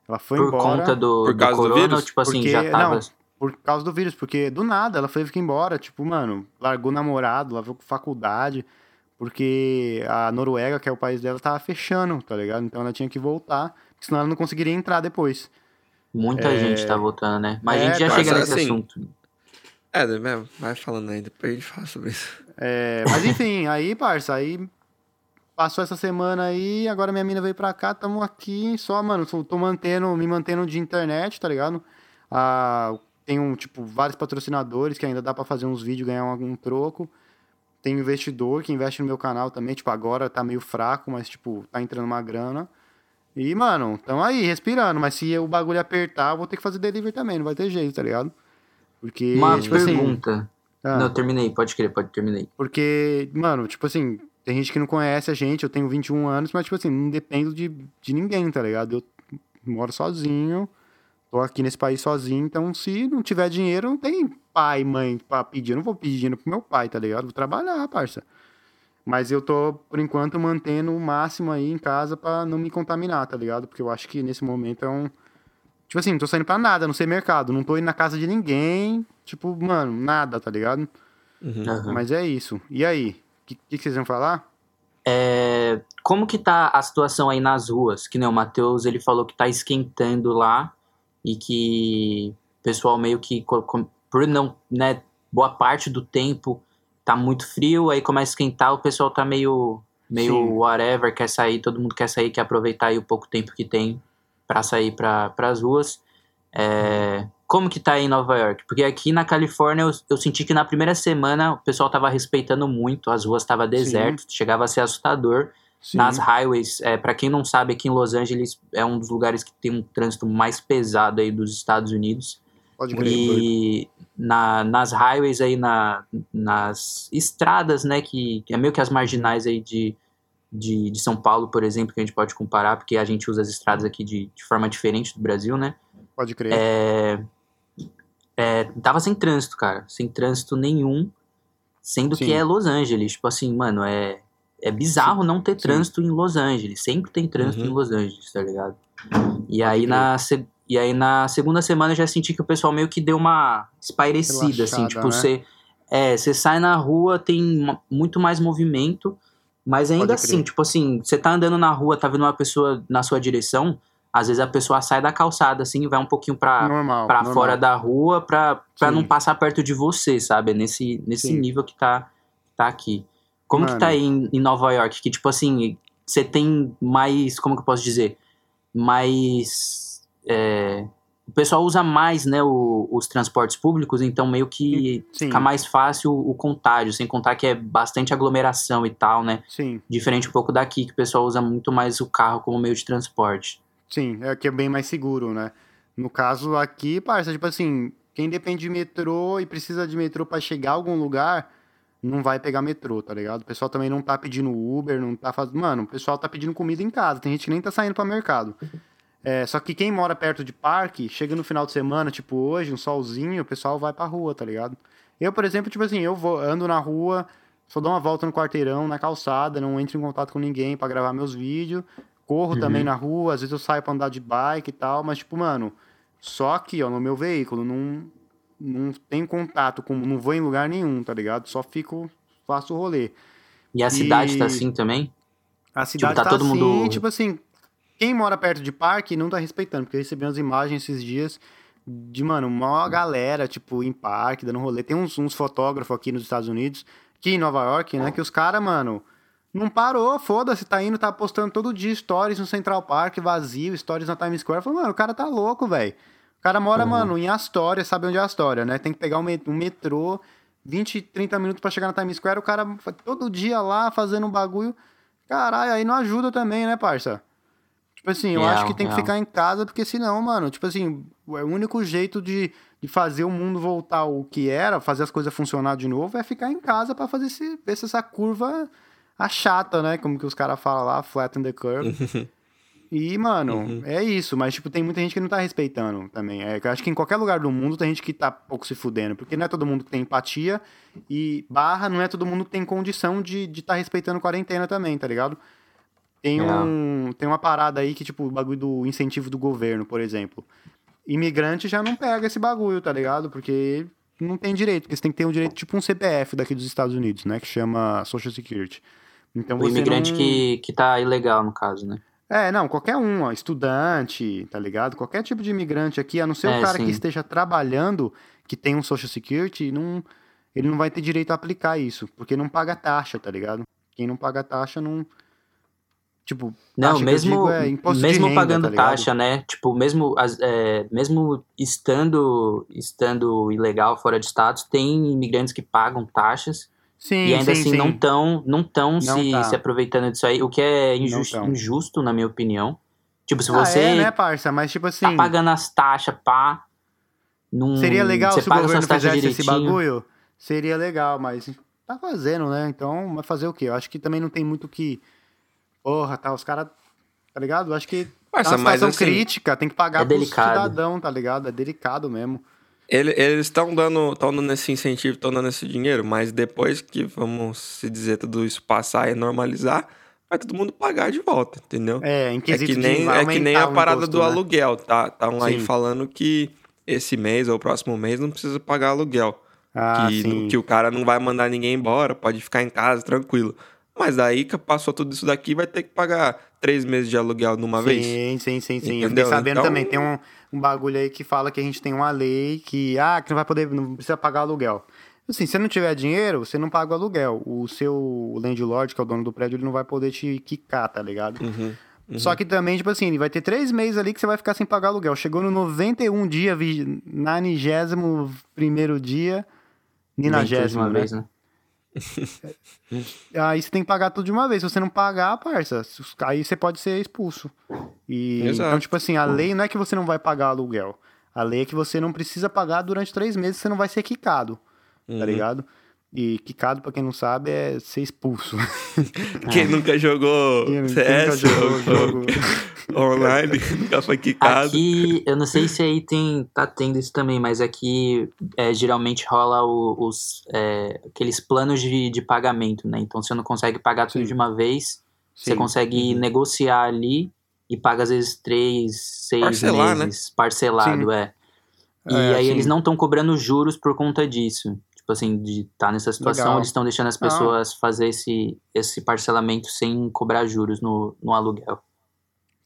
Speaker 1: Ela foi
Speaker 3: Por
Speaker 1: embora.
Speaker 3: conta do,
Speaker 2: Por
Speaker 3: do
Speaker 2: causa do
Speaker 3: corona,
Speaker 2: vírus?
Speaker 3: ou, tipo assim,
Speaker 1: Porque-
Speaker 3: já tava.
Speaker 1: não. Por causa do vírus, porque do nada ela foi ficar embora, tipo, mano, largou namorado, largou faculdade, porque a Noruega, que é o país dela, tava fechando, tá ligado? Então ela tinha que voltar, porque senão ela não conseguiria entrar depois.
Speaker 3: Muita gente tá voltando, né? Mas
Speaker 1: É,
Speaker 3: a gente já
Speaker 2: mas
Speaker 3: chega nesse
Speaker 2: assim,
Speaker 3: assunto.
Speaker 2: É, mesmo, vai falando aí, depois a gente fala sobre isso.
Speaker 1: É, mas enfim, aí, parça, aí passou essa semana aí, agora minha mina veio pra cá, tamo aqui só, mano, tô, tô mantendo, me mantendo de internet, tá ligado? Ah, tem um, tipo, vários patrocinadores que ainda dá pra fazer uns vídeos, ganhar algum troco. Tem investidor que investe no meu canal também, tipo, agora tá meio fraco, mas, tipo, tá entrando uma grana. E, mano, tamo aí, respirando, mas se o bagulho apertar, eu vou ter que fazer delivery também, não vai ter jeito, tá ligado? Porque,
Speaker 3: Uma
Speaker 1: tipo assim...
Speaker 3: pergunta.
Speaker 1: ah.
Speaker 3: Não, terminei, pode crer, pode terminei.
Speaker 1: Porque, mano, tipo assim, tem gente que não conhece a gente, eu tenho 21 anos, mas, tipo assim, não dependo de, de ninguém, tá ligado? Eu moro sozinho, tô aqui nesse país sozinho, então se não tiver dinheiro, não tem pai, mãe pra pedir. Eu não vou pedir dinheiro pro meu pai, tá ligado? Vou trabalhar, parça. Mas eu tô, por enquanto, mantendo o máximo aí em casa pra não me contaminar, tá ligado? Porque eu acho que nesse momento é um. Tipo assim, não tô saindo pra nada, não sei mercado, não tô indo na casa de ninguém, tipo, mano, nada, tá ligado?
Speaker 2: Uhum.
Speaker 1: Mas é isso. E aí? O que, que, que vocês vão falar?
Speaker 3: É, como que tá a situação aí nas ruas? Que nem o Matheus, ele falou que tá esquentando lá e que o pessoal meio que, por não, né, boa parte do tempo tá muito frio, aí começa a esquentar, o pessoal tá meio, meio
Speaker 1: Sim.
Speaker 3: whatever, quer sair, todo mundo quer sair, quer aproveitar aí o pouco tempo que tem pra sair para as ruas. É, como que tá aí em Nova York? Porque aqui na Califórnia eu, eu senti que na primeira semana o pessoal tava respeitando muito, as ruas estavam desertas, chegava a ser assustador.
Speaker 1: Sim.
Speaker 3: Nas highways, é, para quem não sabe, aqui em Los Angeles é um dos lugares que tem um trânsito mais pesado aí dos Estados Unidos.
Speaker 1: Pode crer.
Speaker 3: E na, nas highways aí, na, nas estradas, né, que, que é meio que as marginais aí de, de, de São Paulo, por exemplo, que a gente pode comparar, porque a gente usa as estradas aqui de, de forma diferente do Brasil, né?
Speaker 1: Pode crer.
Speaker 3: É, é, tava sem trânsito, cara. Sem trânsito nenhum. Sendo Sim. que é Los Angeles. Tipo assim, mano, é, é bizarro não ter trânsito Sim. em Los Angeles. Sempre tem trânsito uhum. em Los Angeles, tá ligado? E aí, na, e aí na segunda semana eu já senti que o pessoal meio que deu uma espairecida, assim. Tipo, né? você é, você sai na rua, tem muito mais movimento. Mas ainda assim, tipo assim, você tá andando na rua, tá vendo uma pessoa na sua direção, às vezes a pessoa sai da calçada, assim, e vai um pouquinho pra, normal, pra normal. fora da rua pra, pra não passar perto de você, sabe? Nesse, nesse nível que tá, tá aqui. Como Mano. que tá aí em, em, Nova York? Que, tipo assim, você tem mais. Como que eu posso dizer? Mais. É, o pessoal usa mais né, o, os transportes públicos, então meio que Sim. fica mais fácil o contágio, sem contar que é bastante aglomeração e tal, né?
Speaker 1: Sim.
Speaker 3: Diferente um pouco daqui, que o pessoal usa muito mais o carro como meio de transporte.
Speaker 1: Sim, é que é bem mais seguro, né? No caso aqui, parça, tipo assim, quem depende de metrô e precisa de metrô para chegar a algum lugar, não vai pegar metrô, tá ligado? O pessoal também não tá pedindo Uber, não tá fazendo. Mano, o pessoal tá pedindo comida em casa, tem gente que nem tá saindo para mercado. É, só que quem mora perto de parque, chega no final de semana, tipo hoje, um solzinho, o pessoal vai pra rua, tá ligado? Eu, por exemplo, tipo assim, eu vou, ando na rua, só dou uma volta no quarteirão, na calçada, não entro em contato com ninguém para gravar meus vídeos. Corro uhum. também na rua, às vezes eu saio pra andar de bike e tal, mas, tipo, mano, só aqui, ó, no meu veículo, não, não tenho contato com. Não vou em lugar nenhum, tá ligado? Só fico, faço o rolê.
Speaker 3: E a e... cidade tá assim também?
Speaker 1: A cidade tipo, tá, tá todo assim, mundo... tipo assim, quem mora perto de parque não tá respeitando, porque eu recebi umas imagens esses dias de, mano, uma galera, tipo, em parque, dando rolê. Tem uns, uns fotógrafos aqui nos Estados Unidos, aqui em Nova York, né, que os caras, mano, não parou, foda-se, tá indo, tá postando todo dia stories no Central Park vazio, stories na Times Square. Falei, mano, o cara tá louco, velho. O cara mora, uhum. mano, em Astoria, sabe onde é Astoria, né? Tem que pegar um metrô, 20, 30 minutos para chegar na Times Square, o cara todo dia lá fazendo um bagulho. Caralho, aí não ajuda também, né, parça? Tipo assim, eu acho que tem que ficar em casa, porque senão, mano, tipo assim, é o único jeito de, de fazer o mundo voltar ao que era, fazer as coisas funcionar de novo, é ficar em casa para fazer esse, ver se essa curva achata, né? Como que os caras falam lá, flatten the curve. e, mano, uhum. é isso. Mas, tipo, tem muita gente que não tá respeitando também. É, eu acho que em qualquer lugar do mundo tem gente que tá pouco se fudendo. Porque não é todo mundo que tem empatia e barra, não é todo mundo que tem condição de estar de tá respeitando quarentena também, tá ligado? Tem, é. um, tem uma parada aí que, tipo, o bagulho do incentivo do governo, por exemplo. Imigrante já não pega esse bagulho, tá ligado? Porque não tem direito, porque você tem que ter um direito, tipo um CPF daqui dos Estados Unidos, né? Que chama Social Security.
Speaker 3: Então, o imigrante não... que, que tá ilegal, no caso, né?
Speaker 1: É, não, qualquer um, ó, estudante, tá ligado? Qualquer tipo de imigrante aqui, a não ser é, o cara sim. que esteja trabalhando, que tem um Social Security, não, ele não vai ter direito a aplicar isso, porque não paga taxa, tá ligado? Quem não paga taxa não, Tipo,
Speaker 3: não, mesmo, é mesmo renda, pagando tá taxa, né? Tipo, mesmo, é, mesmo estando, estando ilegal fora de status, tem imigrantes que pagam taxas sim, e ainda sim, assim sim. não estão não tão se, tá. se aproveitando disso aí, o que é injusto, injusto, na minha opinião. Tipo, se você. Ah, é,
Speaker 1: né, parça? Mas, tipo assim.
Speaker 3: Tá pagando as taxas, pá.
Speaker 1: Num, Seria legal se o governo fizesse direitinho. esse bagulho? Seria legal, mas tá fazendo, né? Então, vai fazer o quê? Eu acho que também não tem muito que porra, tá, os caras, tá ligado? Acho que Mas, é uma situação assim, crítica, tem que pagar é pro cidadão, tá ligado? É delicado mesmo.
Speaker 2: Ele, eles estão dando, tão dando esse incentivo, estão dando esse dinheiro, mas depois que, vamos se dizer, tudo isso passar e normalizar, vai todo mundo pagar de volta, entendeu?
Speaker 1: É, em
Speaker 2: é que nem É que nem a parada imposto, do né? aluguel, tá? Estão aí falando que esse mês ou o próximo mês não precisa pagar aluguel. Ah, que, que o cara não vai mandar ninguém embora, pode ficar em casa tranquilo. Mas aí que passou tudo isso daqui, vai ter que pagar três meses de aluguel numa
Speaker 1: sim,
Speaker 2: vez.
Speaker 1: Sim, sim, sim, sim. Eu fiquei sabendo então... também, tem um, um bagulho aí que fala que a gente tem uma lei que, ah, que não vai poder, não precisa pagar aluguel. Assim, se você não tiver dinheiro, você não paga o aluguel. O seu landlord, que é o dono do prédio, ele não vai poder te quicar, tá ligado? Uhum, uhum. Só que também, tipo assim, vai ter três meses ali que você vai ficar sem pagar aluguel. Chegou no 91 dia, na 91 primeiro dia, ninagésimo, né? vez, né? aí você tem que pagar tudo de uma vez. Se você não pagar, parça, aí você pode ser expulso. E, então, tipo assim, a lei não é que você não vai pagar aluguel. A lei é que você não precisa pagar durante três meses, você não vai ser quicado. Tá uhum. Tá ligado? E quicado, pra quem não sabe, é ser expulso.
Speaker 2: Quem nunca jogou
Speaker 1: Quem
Speaker 2: CS
Speaker 1: nunca jogou
Speaker 2: ou-
Speaker 1: jogo.
Speaker 2: online, nunca foi quicado.
Speaker 3: Aqui, eu não sei se aí tem, tá tendo isso também, mas aqui é, geralmente rola o- os, é, aqueles planos de, de pagamento, né? Então você não consegue pagar tudo
Speaker 1: Sim.
Speaker 3: de uma vez, você
Speaker 1: Sim.
Speaker 3: consegue negociar ali e paga às vezes três, seis
Speaker 2: Parcelar, né?
Speaker 3: meses parcelado,
Speaker 1: Sim.
Speaker 3: é. E
Speaker 1: É,
Speaker 3: aí eles não estão cobrando juros por conta disso. Tipo assim, de estar tá nessa situação,
Speaker 1: Legal.
Speaker 3: eles estão deixando as
Speaker 1: Ah.
Speaker 3: pessoas fazer esse, esse parcelamento sem cobrar juros no, no aluguel.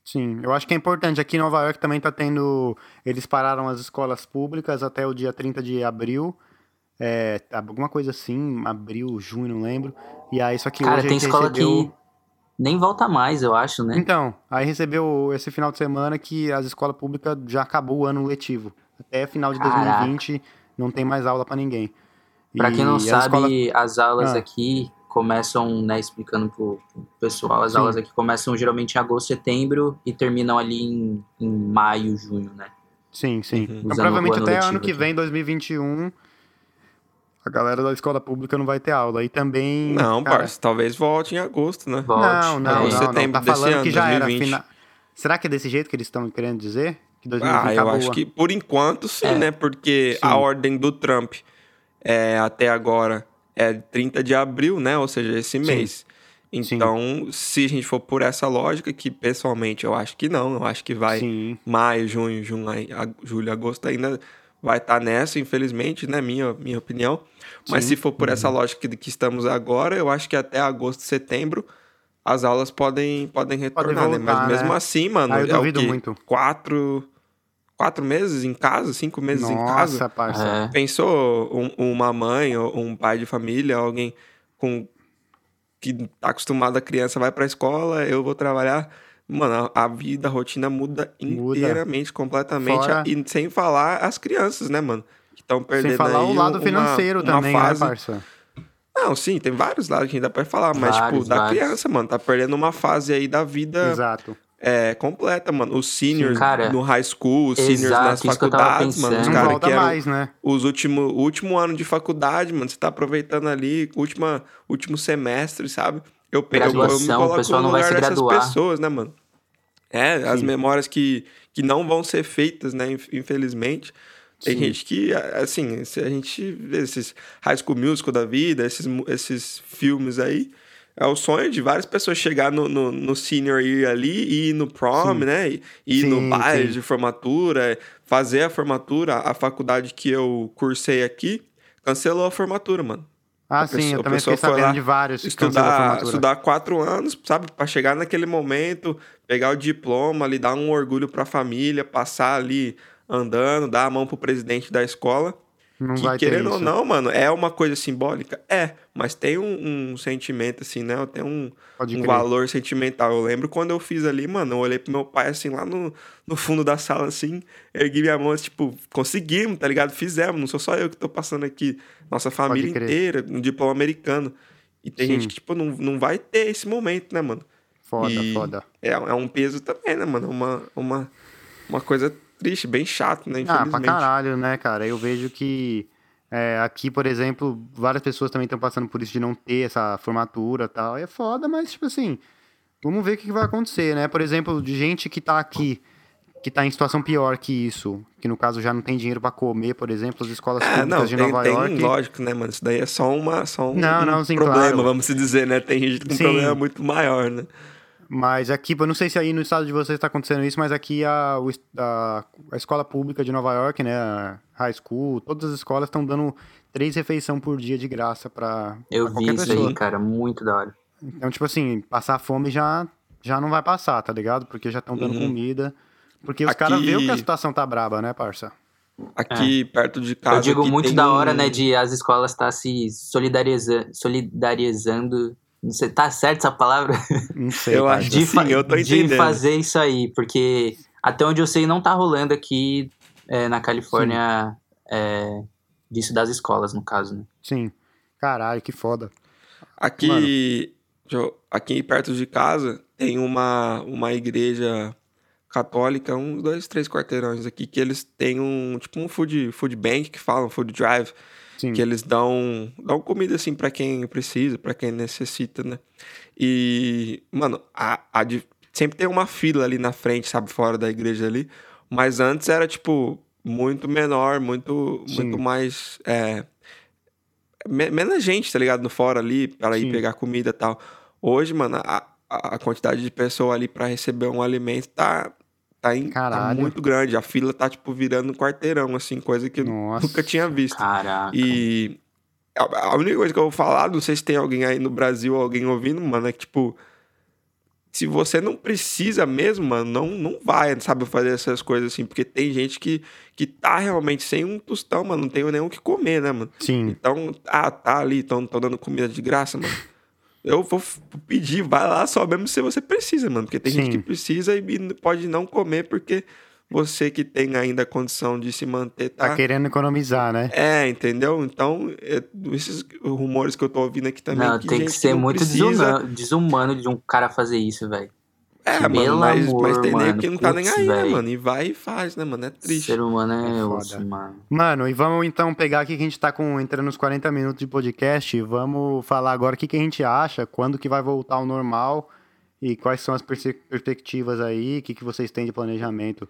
Speaker 1: Sim, eu acho que é importante. Aqui em Nova York também tá tendo. Eles pararam as escolas públicas até o dia 30 de abril. É, alguma coisa assim, abril, junho, não lembro. E aí, só que
Speaker 3: Cara,
Speaker 1: hoje
Speaker 3: tem escola
Speaker 1: recebeu...
Speaker 3: que nem volta mais, eu acho, né?
Speaker 1: Então, aí recebeu esse final de semana que as escolas públicas já acabou o ano letivo. Até final de
Speaker 3: Caraca.
Speaker 1: 2020 não tem mais aula pra ninguém.
Speaker 3: Pra quem não sabe,
Speaker 1: escolas-
Speaker 3: as aulas
Speaker 1: Ah.
Speaker 3: aqui começam, né, explicando pro, pro pessoal, as
Speaker 1: Sim.
Speaker 3: aulas aqui começam geralmente em agosto, setembro e terminam ali em, em maio, junho, né?
Speaker 1: Sim, sim.
Speaker 2: Uhum.
Speaker 1: Então, provavelmente
Speaker 3: o ano
Speaker 1: até ano que vem, 2021, a galera da escola pública não vai ter aula. E também.
Speaker 2: Não,
Speaker 1: cara,
Speaker 2: parça, talvez volte em agosto, né?
Speaker 3: Volte.
Speaker 1: Não, não,
Speaker 3: É,
Speaker 1: não, não.
Speaker 2: setembro
Speaker 1: Tá
Speaker 2: desse
Speaker 1: falando
Speaker 2: ano,
Speaker 1: que já era.
Speaker 2: 2020.
Speaker 1: Fina... Será que é desse jeito que eles estão querendo dizer? Que 2020
Speaker 2: Ah, eu
Speaker 1: acabou?
Speaker 2: acho que por enquanto sim,
Speaker 3: É.
Speaker 2: né? Porque
Speaker 1: Sim.
Speaker 2: a ordem do Trump é, até agora é 30 de abril, né? Ou seja, esse mês. Então, se a gente for por essa lógica, que pessoalmente eu acho que não, eu acho que vai
Speaker 1: Sim,
Speaker 2: maio, junho, junho, julho, agosto ainda vai estar nessa, infelizmente, né? Minha, minha opinião. Mas
Speaker 1: Sim.
Speaker 2: se for por essa lógica que, que estamos agora, eu acho que até agosto, setembro, as aulas podem, podem retornar, né?
Speaker 1: voltar,
Speaker 2: Mas mesmo
Speaker 1: né?
Speaker 2: assim, mano,
Speaker 1: Ah, eu
Speaker 2: é o
Speaker 1: duvido
Speaker 2: quê?
Speaker 1: muito.
Speaker 2: Quatro, quatro meses em casa, cinco meses em casa.
Speaker 1: Nossa, parça.
Speaker 3: É.
Speaker 2: Pensou um- uma mãe ou um pai de família, alguém com que tá acostumado a criança vai pra escola, eu vou trabalhar. Mano, a, a vida, a rotina muda,
Speaker 1: Muda.
Speaker 2: inteiramente, completamente.
Speaker 1: Fora-
Speaker 2: E sem falar as crianças, né, mano? Que estão perdendo
Speaker 1: Sem falar
Speaker 2: aí
Speaker 1: o lado
Speaker 2: uma-
Speaker 1: financeiro
Speaker 2: uma
Speaker 1: também,
Speaker 2: fase...
Speaker 1: né, parça?
Speaker 2: Não, sim, tem vários lados que ainda pode falar, mas,
Speaker 3: Vários,
Speaker 2: tipo, da
Speaker 3: vários.
Speaker 2: criança, mano, tá perdendo uma fase aí da vida
Speaker 1: Exato.
Speaker 2: É, completa, mano. Os seniors
Speaker 3: Sim, cara.
Speaker 2: no high school, os seniors
Speaker 3: Exato,
Speaker 2: nas
Speaker 3: eu tava
Speaker 2: faculdades, mano. Os
Speaker 1: volta
Speaker 2: que eram
Speaker 1: mais, né?
Speaker 2: os último, último ano de faculdade, mano, você tá aproveitando ali, última, último semestre, sabe? Eu, pe- eu, eu me
Speaker 3: Graduação, o
Speaker 2: coloco
Speaker 3: pessoal
Speaker 2: no
Speaker 3: não vai
Speaker 2: lugar dessas pessoas, né, mano? É, as
Speaker 1: Sim.
Speaker 2: memórias que, que não vão ser feitas, né, inf- infelizmente. Tem
Speaker 1: Sim.
Speaker 2: gente que, assim, se a gente vê esses High School Musical da vida, esses, esses filmes aí, é o sonho de várias pessoas chegar no, no, no senior year ali e ir no prom,
Speaker 1: Sim.
Speaker 2: né? E ir
Speaker 1: Sim,
Speaker 2: no baile de formatura, fazer a formatura. A faculdade que eu cursei aqui cancelou a formatura, mano.
Speaker 1: Ah,
Speaker 2: A
Speaker 1: sim,
Speaker 2: pessoa-
Speaker 1: eu
Speaker 2: a
Speaker 1: também fiquei sabendo de vários a
Speaker 2: Estudar, estudar quatro anos, sabe? Pra chegar naquele momento, pegar o diploma ali, dar um orgulho pra família, passar ali andando, dar a mão pro presidente da escola.
Speaker 1: Não
Speaker 2: que, querendo ou não, mano, é uma coisa simbólica? É, mas tem um, um sentimento, assim, né? Tem um, um valor sentimental. Eu lembro quando eu fiz ali, mano, eu olhei pro meu pai, assim, lá no, no fundo da sala, assim, ergui minha mão, assim, tipo, conseguimos, tá ligado? Fizemos, não sou só eu que tô passando aqui, nossa família inteira, um diploma americano. E tem
Speaker 1: Sim.
Speaker 2: gente que, tipo, não, não vai ter esse momento, né, mano?
Speaker 1: Foda,
Speaker 2: E
Speaker 1: foda.
Speaker 2: É, é um peso também, né, mano? Uma, uma, uma coisa triste, bem chato, né,
Speaker 1: Ah, pra caralho, né, cara? Eu vejo que é, aqui, por exemplo, várias pessoas também estão passando por isso de não ter essa formatura e tal. É foda, mas, tipo assim, vamos ver o que vai acontecer, né? Por exemplo, de gente que tá aqui, que tá em situação pior que isso, que no caso já não tem dinheiro pra comer, por exemplo, as escolas
Speaker 2: É,
Speaker 1: públicas
Speaker 2: não,
Speaker 1: de
Speaker 2: tem,
Speaker 1: Nova
Speaker 2: tem
Speaker 1: York.
Speaker 2: lógico, né, mano? Isso daí é só, uma, só um,
Speaker 1: Não, não, sim,
Speaker 2: problema,
Speaker 1: claro.
Speaker 2: vamos se dizer, né? Tem gente com um problema muito maior, né?
Speaker 1: Mas aqui, eu não sei se aí no estado de vocês está acontecendo isso, mas aqui a, a, a escola pública de Nova York, né, a high school, todas as escolas estão dando três refeições por dia de graça para
Speaker 3: Eu vi
Speaker 1: qualquer
Speaker 3: isso
Speaker 1: pessoa.
Speaker 3: aí, cara, muito da hora.
Speaker 1: Então, tipo assim, passar fome já, já não vai passar, tá ligado? Porque já estão dando
Speaker 2: Uhum.
Speaker 1: comida. Porque os
Speaker 2: Aqui-
Speaker 1: caras veem que a situação tá braba, né, parça?
Speaker 2: Aqui perto de casa.
Speaker 3: É. Eu digo
Speaker 2: aqui
Speaker 3: muito
Speaker 2: tem
Speaker 3: da
Speaker 2: um-
Speaker 3: hora, né, de as escolas estar se solidariza solidarizando. Não sei, tá certo essa palavra?
Speaker 1: Não sei,
Speaker 2: Eu
Speaker 1: parça.
Speaker 2: acho
Speaker 3: de,
Speaker 2: eu tô
Speaker 3: de
Speaker 2: entendendo.
Speaker 3: fazer isso aí, porque até onde eu sei não tá rolando aqui é, na Califórnia é, disso das escolas, no caso, né?
Speaker 1: Sim. Caralho, que foda.
Speaker 2: Aqui, eu- aqui perto de casa tem uma, uma igreja católica, uns dois, três quarteirões aqui, que eles têm um, tipo um food, food bank que falam, food drive. Sim. Que eles dão, dão comida, assim, para quem precisa, para quem necessita, né? E, mano, a, a, sempre tem uma fila ali na frente, sabe, fora da igreja ali. Mas antes era, tipo, muito menor, muito, muito mais. É, menos gente, tá ligado? No fora ali, para ir pegar comida e tal. Hoje, mano, a, a quantidade de pessoa ali para receber um alimento tá, tá, em, tá, muito grande. A fila tá, tipo, virando um quarteirão, assim, coisa que Nossa. eu nunca tinha visto.
Speaker 3: Caraca.
Speaker 2: E a, a única coisa que eu vou falar, não sei se tem alguém aí no Brasil, alguém ouvindo, mano, é que, tipo, se você não precisa mesmo, mano, não, não vai, sabe, fazer essas coisas assim, porque tem gente que, que tá realmente sem um tostão, mano, não tem nem o que comer, né, mano?
Speaker 1: Sim.
Speaker 2: Então, ah, tá ali, estão dando comida de graça, mano. Eu vou pedir, vai lá só mesmo se você precisa, mano, porque tem Sim. gente que precisa e pode não comer porque você que tem ainda a condição de se manter
Speaker 1: tá, tá querendo economizar, né?
Speaker 2: É, entendeu? Então, é, esses rumores que eu tô ouvindo aqui também.
Speaker 3: Não,
Speaker 2: que
Speaker 3: tem que ser muito precisa... desumano, desumano, de um cara fazer isso, velho.
Speaker 2: É, mano, mas, amor, mas tem mano, que não tá nem aí, véio. né, mano? E vai e faz, né, mano? É triste.
Speaker 3: Ser humano é, é osso, mano.
Speaker 1: Mano, e vamos então pegar aqui que a gente tá com, entrando nos 40 minutos de podcast. Vamos falar agora o que, que a gente acha, quando que vai voltar ao normal e quais são as perspectivas aí, o que, que vocês têm de planejamento.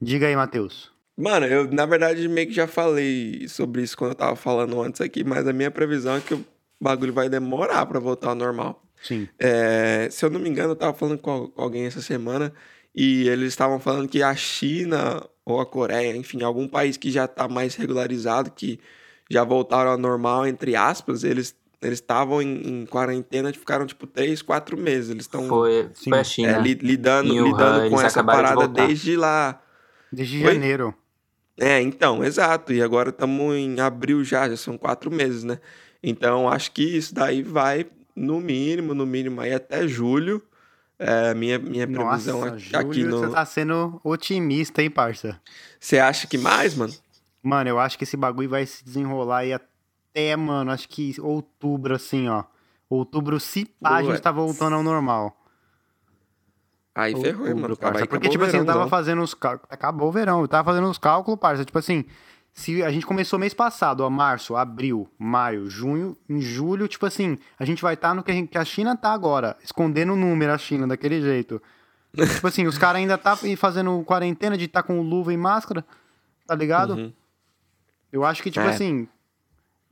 Speaker 1: Diga aí, Matheus.
Speaker 2: Mano, eu na verdade meio que já falei sobre isso quando eu tava falando antes aqui, mas a minha previsão é que o bagulho vai demorar para voltar ao normal.
Speaker 1: Sim.
Speaker 2: É, se eu não me engano, eu tava falando com alguém essa semana e eles estavam falando que a China ou a Coreia, enfim, algum país que já tá mais regularizado, que já voltaram ao normal, entre aspas, eles eles estavam em, em, quarentena, ficaram tipo três, quatro meses. Eles estão
Speaker 3: foi, foi a China.
Speaker 2: É, lidando, lidando com essa parada de desde lá.
Speaker 1: Desde Foi? janeiro.
Speaker 2: É, então, exato. E agora estamos em abril já, já são quatro meses, né? Então, acho que isso daí vai, no mínimo, no mínimo, aí até julho. É, minha, minha previsão
Speaker 1: Nossa, aqui, aqui no. Você tá sendo otimista, hein, parça?
Speaker 2: Você acha que mais, mano?
Speaker 1: Mano, eu acho que esse bagulho vai se desenrolar aí até, mano, acho que outubro, assim, ó. Outubro, se pá, a gente tá voltando ao normal.
Speaker 2: Aí ferrou, mano.
Speaker 1: Parça, porque, tipo assim, eu tava fazendo os cálculos. Acabou o verão, eu tava fazendo os cálculos, parça. Tipo assim, se a gente começou mês passado, ó, março, abril, maio, junho, em julho, tipo assim, a gente vai estar tá no que a, gente, que a, China tá agora, escondendo o número a China daquele jeito. tipo assim, os caras ainda tá fazendo quarentena de estar tá com luva e máscara, tá ligado? Uhum. Eu acho que, tipo é. assim,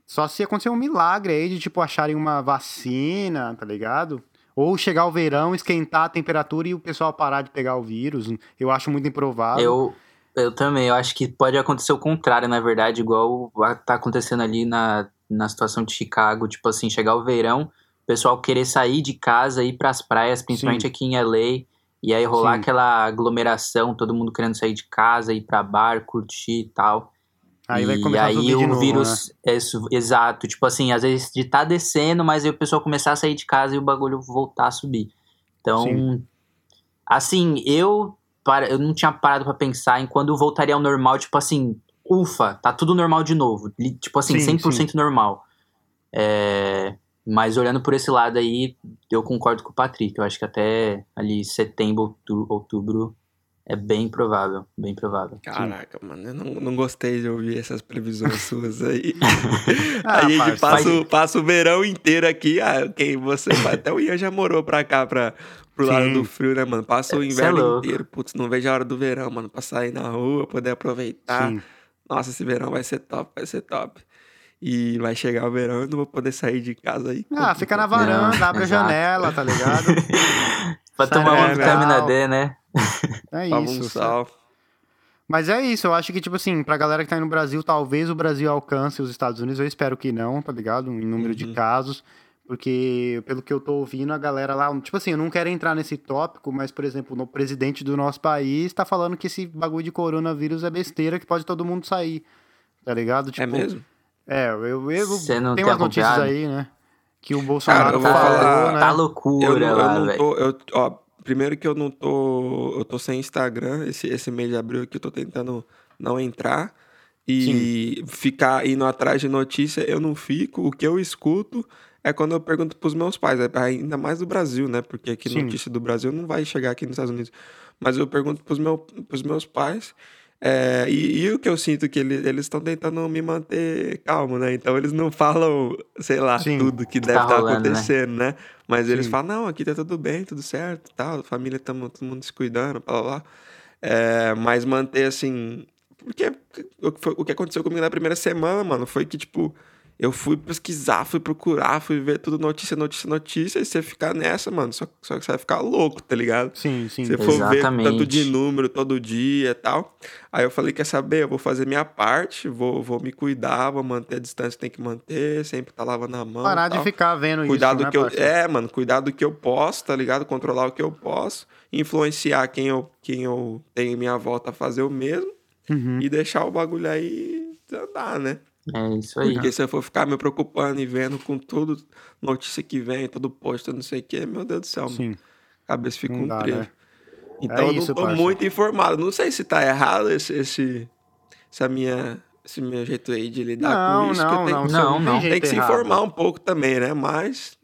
Speaker 1: só se acontecer um milagre aí de, tipo, acharem uma vacina, tá ligado? Ou chegar o verão, esquentar a temperatura e o pessoal parar de pegar o vírus. Eu acho muito improvável.
Speaker 3: Eu, eu também, eu acho que pode acontecer o contrário, na verdade, igual tá acontecendo ali na, na situação de Chicago. Tipo assim, chegar o verão, o pessoal querer sair de casa, ir pras praias, principalmente Sim. aqui em LA. E aí rolar Sim. aquela aglomeração, todo mundo querendo sair de casa, ir pra bar, curtir e tal. Aí vai começar e aí o novo, vírus. Né? É, exato. Tipo assim, às vezes de tá descendo, mas aí o pessoal começar a sair de casa e o bagulho voltar a subir. Então, Sim. assim, eu, para, eu não tinha parado para pensar em quando voltaria ao normal, tipo assim, ufa, tá tudo normal de novo. Tipo assim, sim, 100% sim. normal. É, mas olhando por esse lado aí, eu concordo com o Patrick. Eu acho que até ali setembro, outubro é bem provável, bem provável.
Speaker 2: Caraca, Sim. mano, eu não, não gostei de ouvir essas previsões suas aí. ah, a gente passa, o, passa o verão inteiro aqui. Ah, quem você. Até o Ian já morou pra cá, pra, pro Sim. lado do frio, né, mano? Passa o é, inverno é inteiro. Putz, não vejo a hora do verão, mano, pra sair na rua, poder aproveitar. Sim. Nossa, esse verão vai ser top, vai ser top. E vai chegar o verão, eu não vou poder sair de casa aí.
Speaker 1: Ah, fica na varanda, não, abre exato. a janela, tá ligado?
Speaker 3: pra tomar uma vitamina D, né?
Speaker 1: É isso. Mas é isso, eu acho que, tipo assim, pra galera que tá aí no Brasil, talvez o Brasil alcance os Estados Unidos, eu espero que não, tá ligado? Em número uhum. de casos, porque pelo que eu tô ouvindo, a galera lá, tipo assim, eu não quero entrar nesse tópico, mas, por exemplo, o presidente do nosso país tá falando que esse bagulho de coronavírus é besteira, que pode todo mundo sair, tá ligado?
Speaker 2: É
Speaker 1: tipo,
Speaker 2: é mesmo?
Speaker 1: É, eu, eu tenho umas notícias aí, né? Que o Bolsonaro
Speaker 3: Cara,
Speaker 1: falou,
Speaker 3: falar, né? Tá loucura
Speaker 2: eu, eu
Speaker 3: lá, velho.
Speaker 2: Ó, Primeiro que eu não tô. Eu tô sem Instagram esse, esse mês de abril que eu tô tentando não entrar. E Sim. ficar indo atrás de notícia, eu não fico. O que eu escuto é quando eu pergunto pros meus pais, é ainda mais do Brasil, né? Porque aqui Sim. notícia do Brasil não vai chegar aqui nos Estados Unidos. Mas eu pergunto pros, meu, pros meus pais. É, e, e, o que eu sinto que ele, eles estão tentando me manter calmo, né? Então eles não falam, sei lá, Sim, tudo que deve estar tá, tá né? acontecendo, né? né? Mas Sim. eles falam, não, aqui tá tudo bem, tudo certo, tal, família, tamo, todo mundo se cuidando, blá blá blá. É, mas manter assim. Porque o que aconteceu comigo na primeira semana, mano, foi que, tipo, eu fui pesquisar, fui procurar, fui ver tudo notícia, notícia, notícia, e você ficar nessa, mano, só, só que você vai ficar louco, tá ligado?
Speaker 1: Sim, sim.
Speaker 2: Você for ver tanto de número todo dia e tal. Aí eu falei, quer saber, eu vou fazer minha parte, vou, vou me cuidar, vou manter a distância que tem que manter, sempre tá lavando a mão.
Speaker 1: Parar de ficar vendo
Speaker 2: cuidar
Speaker 1: isso,
Speaker 2: do
Speaker 1: né,
Speaker 2: que eu, É, mano, cuidar do que eu posso, tá ligado? Controlar o que eu posso, influenciar quem eu, quem eu tenho em minha volta a fazer o mesmo, uhum. e deixar o bagulho aí andar, né?
Speaker 3: É isso aí.
Speaker 2: Porque se eu for ficar me preocupando e vendo com tudo, notícia que vem, todo post, não sei o que, meu Deus do céu, Sim. Cabeça fica não um trevo. Né? Então é isso, eu não tô parça. muito informado. Não sei se tá errado esse, esse, essa minha, esse meu jeito aí de lidar
Speaker 1: não,
Speaker 2: com isso.
Speaker 1: Não,
Speaker 2: tem,
Speaker 1: não, não, não.
Speaker 2: Tem que se informar um pouco também, né? Mas.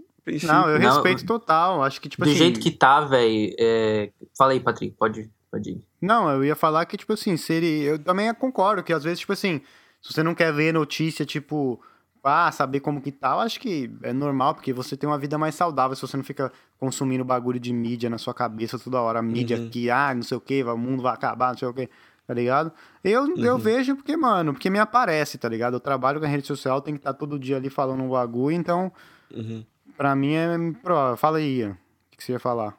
Speaker 1: Não, eu respeito total. Acho que, tipo
Speaker 3: Do
Speaker 1: assim...
Speaker 3: jeito que tá, velho. É... Fala aí, Patrick, pode, pode ir.
Speaker 1: Não, eu ia falar que, tipo assim, seria. Eu também concordo que às vezes, tipo assim se você não quer ver notícia, tipo, ah, saber como que tá, eu acho que é normal, porque você tem uma vida mais saudável se você não fica consumindo bagulho de mídia na sua cabeça toda hora. Mídia uhum. que, ah, não sei o que, o mundo vai acabar, não sei o que, tá ligado? Eu, uhum. eu vejo porque, mano, porque me aparece, tá ligado? Eu trabalho com a rede social, tem que estar tá todo dia ali falando um bagulho, então, uhum. pra mim é. Fala aí. O que você ia falar?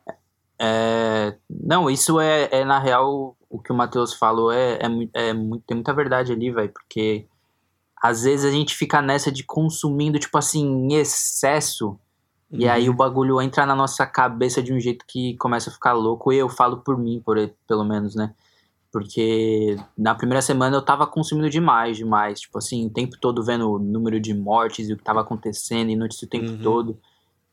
Speaker 3: É, não, isso é, é, na real o que o Matheus falou é, é, é muito, tem muita verdade ali, velho, porque às vezes a gente fica nessa de consumindo, tipo assim, em excesso, uhum. e aí uhum. o bagulho entra na nossa cabeça de um jeito que começa a ficar louco. Eu falo por mim, por, pelo menos, né? Porque na primeira semana eu tava consumindo demais, demais. Tipo assim, o tempo todo vendo o número de mortes e o que tava acontecendo e notícia o tempo uhum. todo.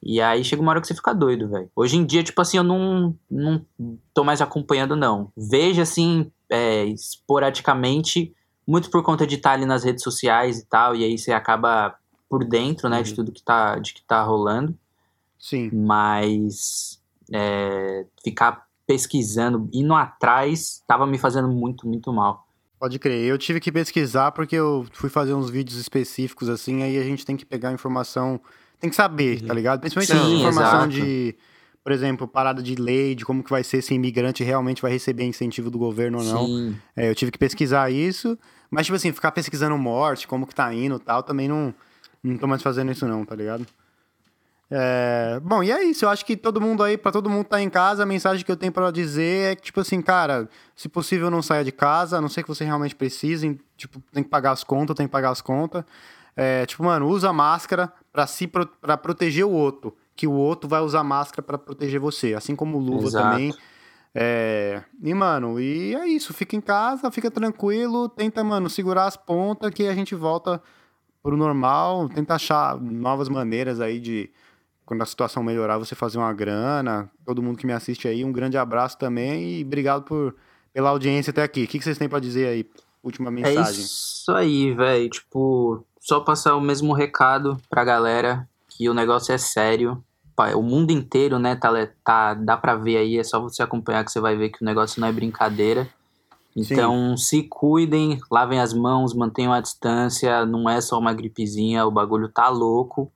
Speaker 3: E aí chega uma hora que você fica doido, velho. Hoje em dia, tipo assim, eu não, não tô mais acompanhando, não. Vejo, assim, é, esporadicamente, muito por conta de estar ali nas redes sociais e tal, e aí você acaba por dentro, né, uhum. de tudo que tá, de que tá rolando.
Speaker 1: Sim.
Speaker 3: Mas é, ficar pesquisando, indo atrás, tava me fazendo muito, muito mal.
Speaker 1: Pode crer. Eu tive que pesquisar porque eu fui fazer uns vídeos específicos, assim, aí a gente tem que pegar informação tem que saber, uhum. tá ligado? Principalmente Sim, informação exato. de, por exemplo, parada de lei, de como que vai ser se imigrante realmente vai receber incentivo do governo ou não. É, eu tive que pesquisar isso, mas, tipo assim, ficar pesquisando morte, como que tá indo e tal, também não, não tô mais fazendo isso não, tá ligado? É, bom, e é isso. Eu acho que todo mundo aí, para todo mundo que tá em casa, a mensagem que eu tenho para dizer é que, tipo assim, cara, se possível, não saia de casa, a não ser que você realmente precise. Tipo, tem que pagar as contas, tem que pagar as contas. É, tipo, mano, usa máscara para se para proteger o outro, que o outro vai usar máscara para proteger você, assim como luva Exato. também. É, e, mano, e é isso. Fica em casa, fica tranquilo, tenta, mano, segurar as pontas que a gente volta pro normal, tenta achar novas maneiras aí de, quando a situação melhorar, você fazer uma grana. Todo mundo que me assiste aí, um grande abraço também e obrigado por, pela audiência até aqui. O que, que vocês têm para dizer aí? Última é mensagem. É
Speaker 3: isso aí, velho. Tipo, só passar o mesmo recado pra galera que o negócio é sério. O mundo inteiro, né, tá, tá, dá pra ver aí, é só você acompanhar que você vai ver que o negócio não é brincadeira. Então, Sim. se cuidem, lavem as mãos, mantenham a distância, não é só uma gripezinha, o bagulho tá louco.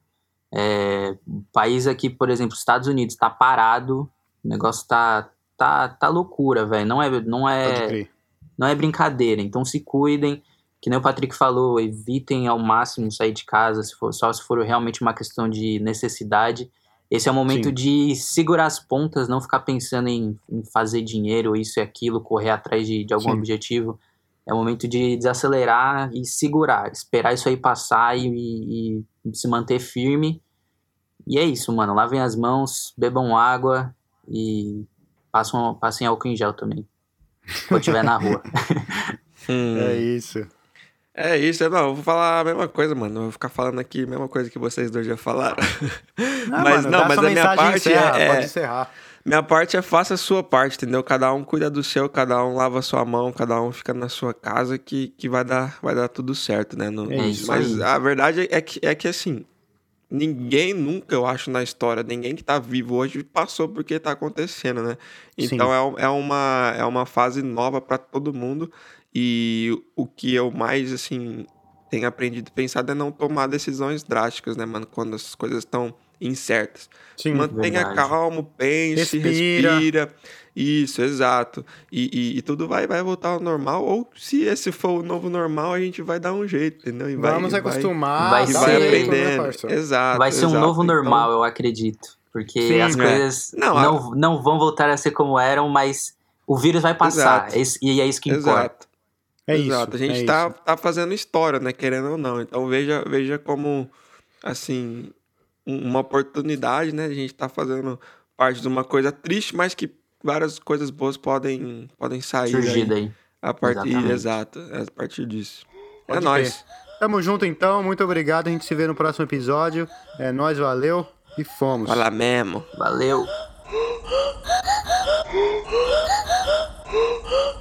Speaker 3: É, país aqui, por exemplo, Estados Unidos, tá parado, o negócio tá, tá, tá loucura, velho. Não é, não é, não é brincadeira. Então, se cuidem que nem o Patrick falou, evitem ao máximo sair de casa, se for, só se for realmente uma questão de necessidade. Esse é o momento Sim. de segurar as pontas, não ficar pensando em, em, fazer dinheiro, isso e aquilo, correr atrás de, de algum Sim. objetivo. É o momento de desacelerar e segurar, esperar isso aí passar e, e, e se manter firme. E é isso, mano. Lavem as mãos, bebam água e passam, passem álcool em gel também. Quando estiver na rua.
Speaker 1: Hum. É isso.
Speaker 2: É isso, não, eu vou falar a mesma coisa, mano. Eu vou ficar falando aqui a mesma coisa que vocês dois já falaram.
Speaker 1: Não, mas mano, não, mas a minha parte encerra, é, pode encerrar.
Speaker 2: Minha parte é faça a sua parte, entendeu? Cada um cuida do seu, cada um lava a sua mão, cada um fica na sua casa que, que vai, dar, vai dar tudo certo, né? No,
Speaker 1: é isso
Speaker 2: mas
Speaker 1: aí.
Speaker 2: a verdade é que, é que assim, ninguém nunca, eu acho, na história, ninguém que tá vivo hoje passou por que tá acontecendo, né? Então é, é, uma, é uma fase nova para todo mundo E o que eu mais, assim, tenho aprendido a pensar é não tomar decisões drásticas, né, mano? Quando as coisas estão incertas. Sim, Mantenha verdade. calmo, pense, respira. respira. Isso, exato. E, e, e, tudo vai, vai voltar ao normal. Ou se esse for o novo normal, a gente vai dar um jeito, entendeu? E
Speaker 1: Vamos
Speaker 2: vai,
Speaker 1: acostumar,
Speaker 3: vai,
Speaker 2: vai, vai aprendendo. Né, exato.
Speaker 3: Vai ser
Speaker 2: exato.
Speaker 3: um novo então normal, então... eu acredito. Porque Sim, as é. coisas não, não, não vão voltar a ser como eram, mas o vírus vai passar. É e é isso que
Speaker 2: exato. É Exato. Isso, a gente é tá, tá fazendo história, né? Querendo ou não. Então veja, veja como, assim, uma oportunidade, né? A gente tá fazendo parte de uma coisa triste, mas que várias coisas boas podem, podem sair.
Speaker 3: Surgir daí.
Speaker 2: A partir, exato, a partir disso. É Pode é nóis.
Speaker 1: Tamo junto então, muito obrigado. A gente se vê no próximo episódio. É nós, valeu e fomos.
Speaker 2: Fala mesmo.
Speaker 3: Valeu.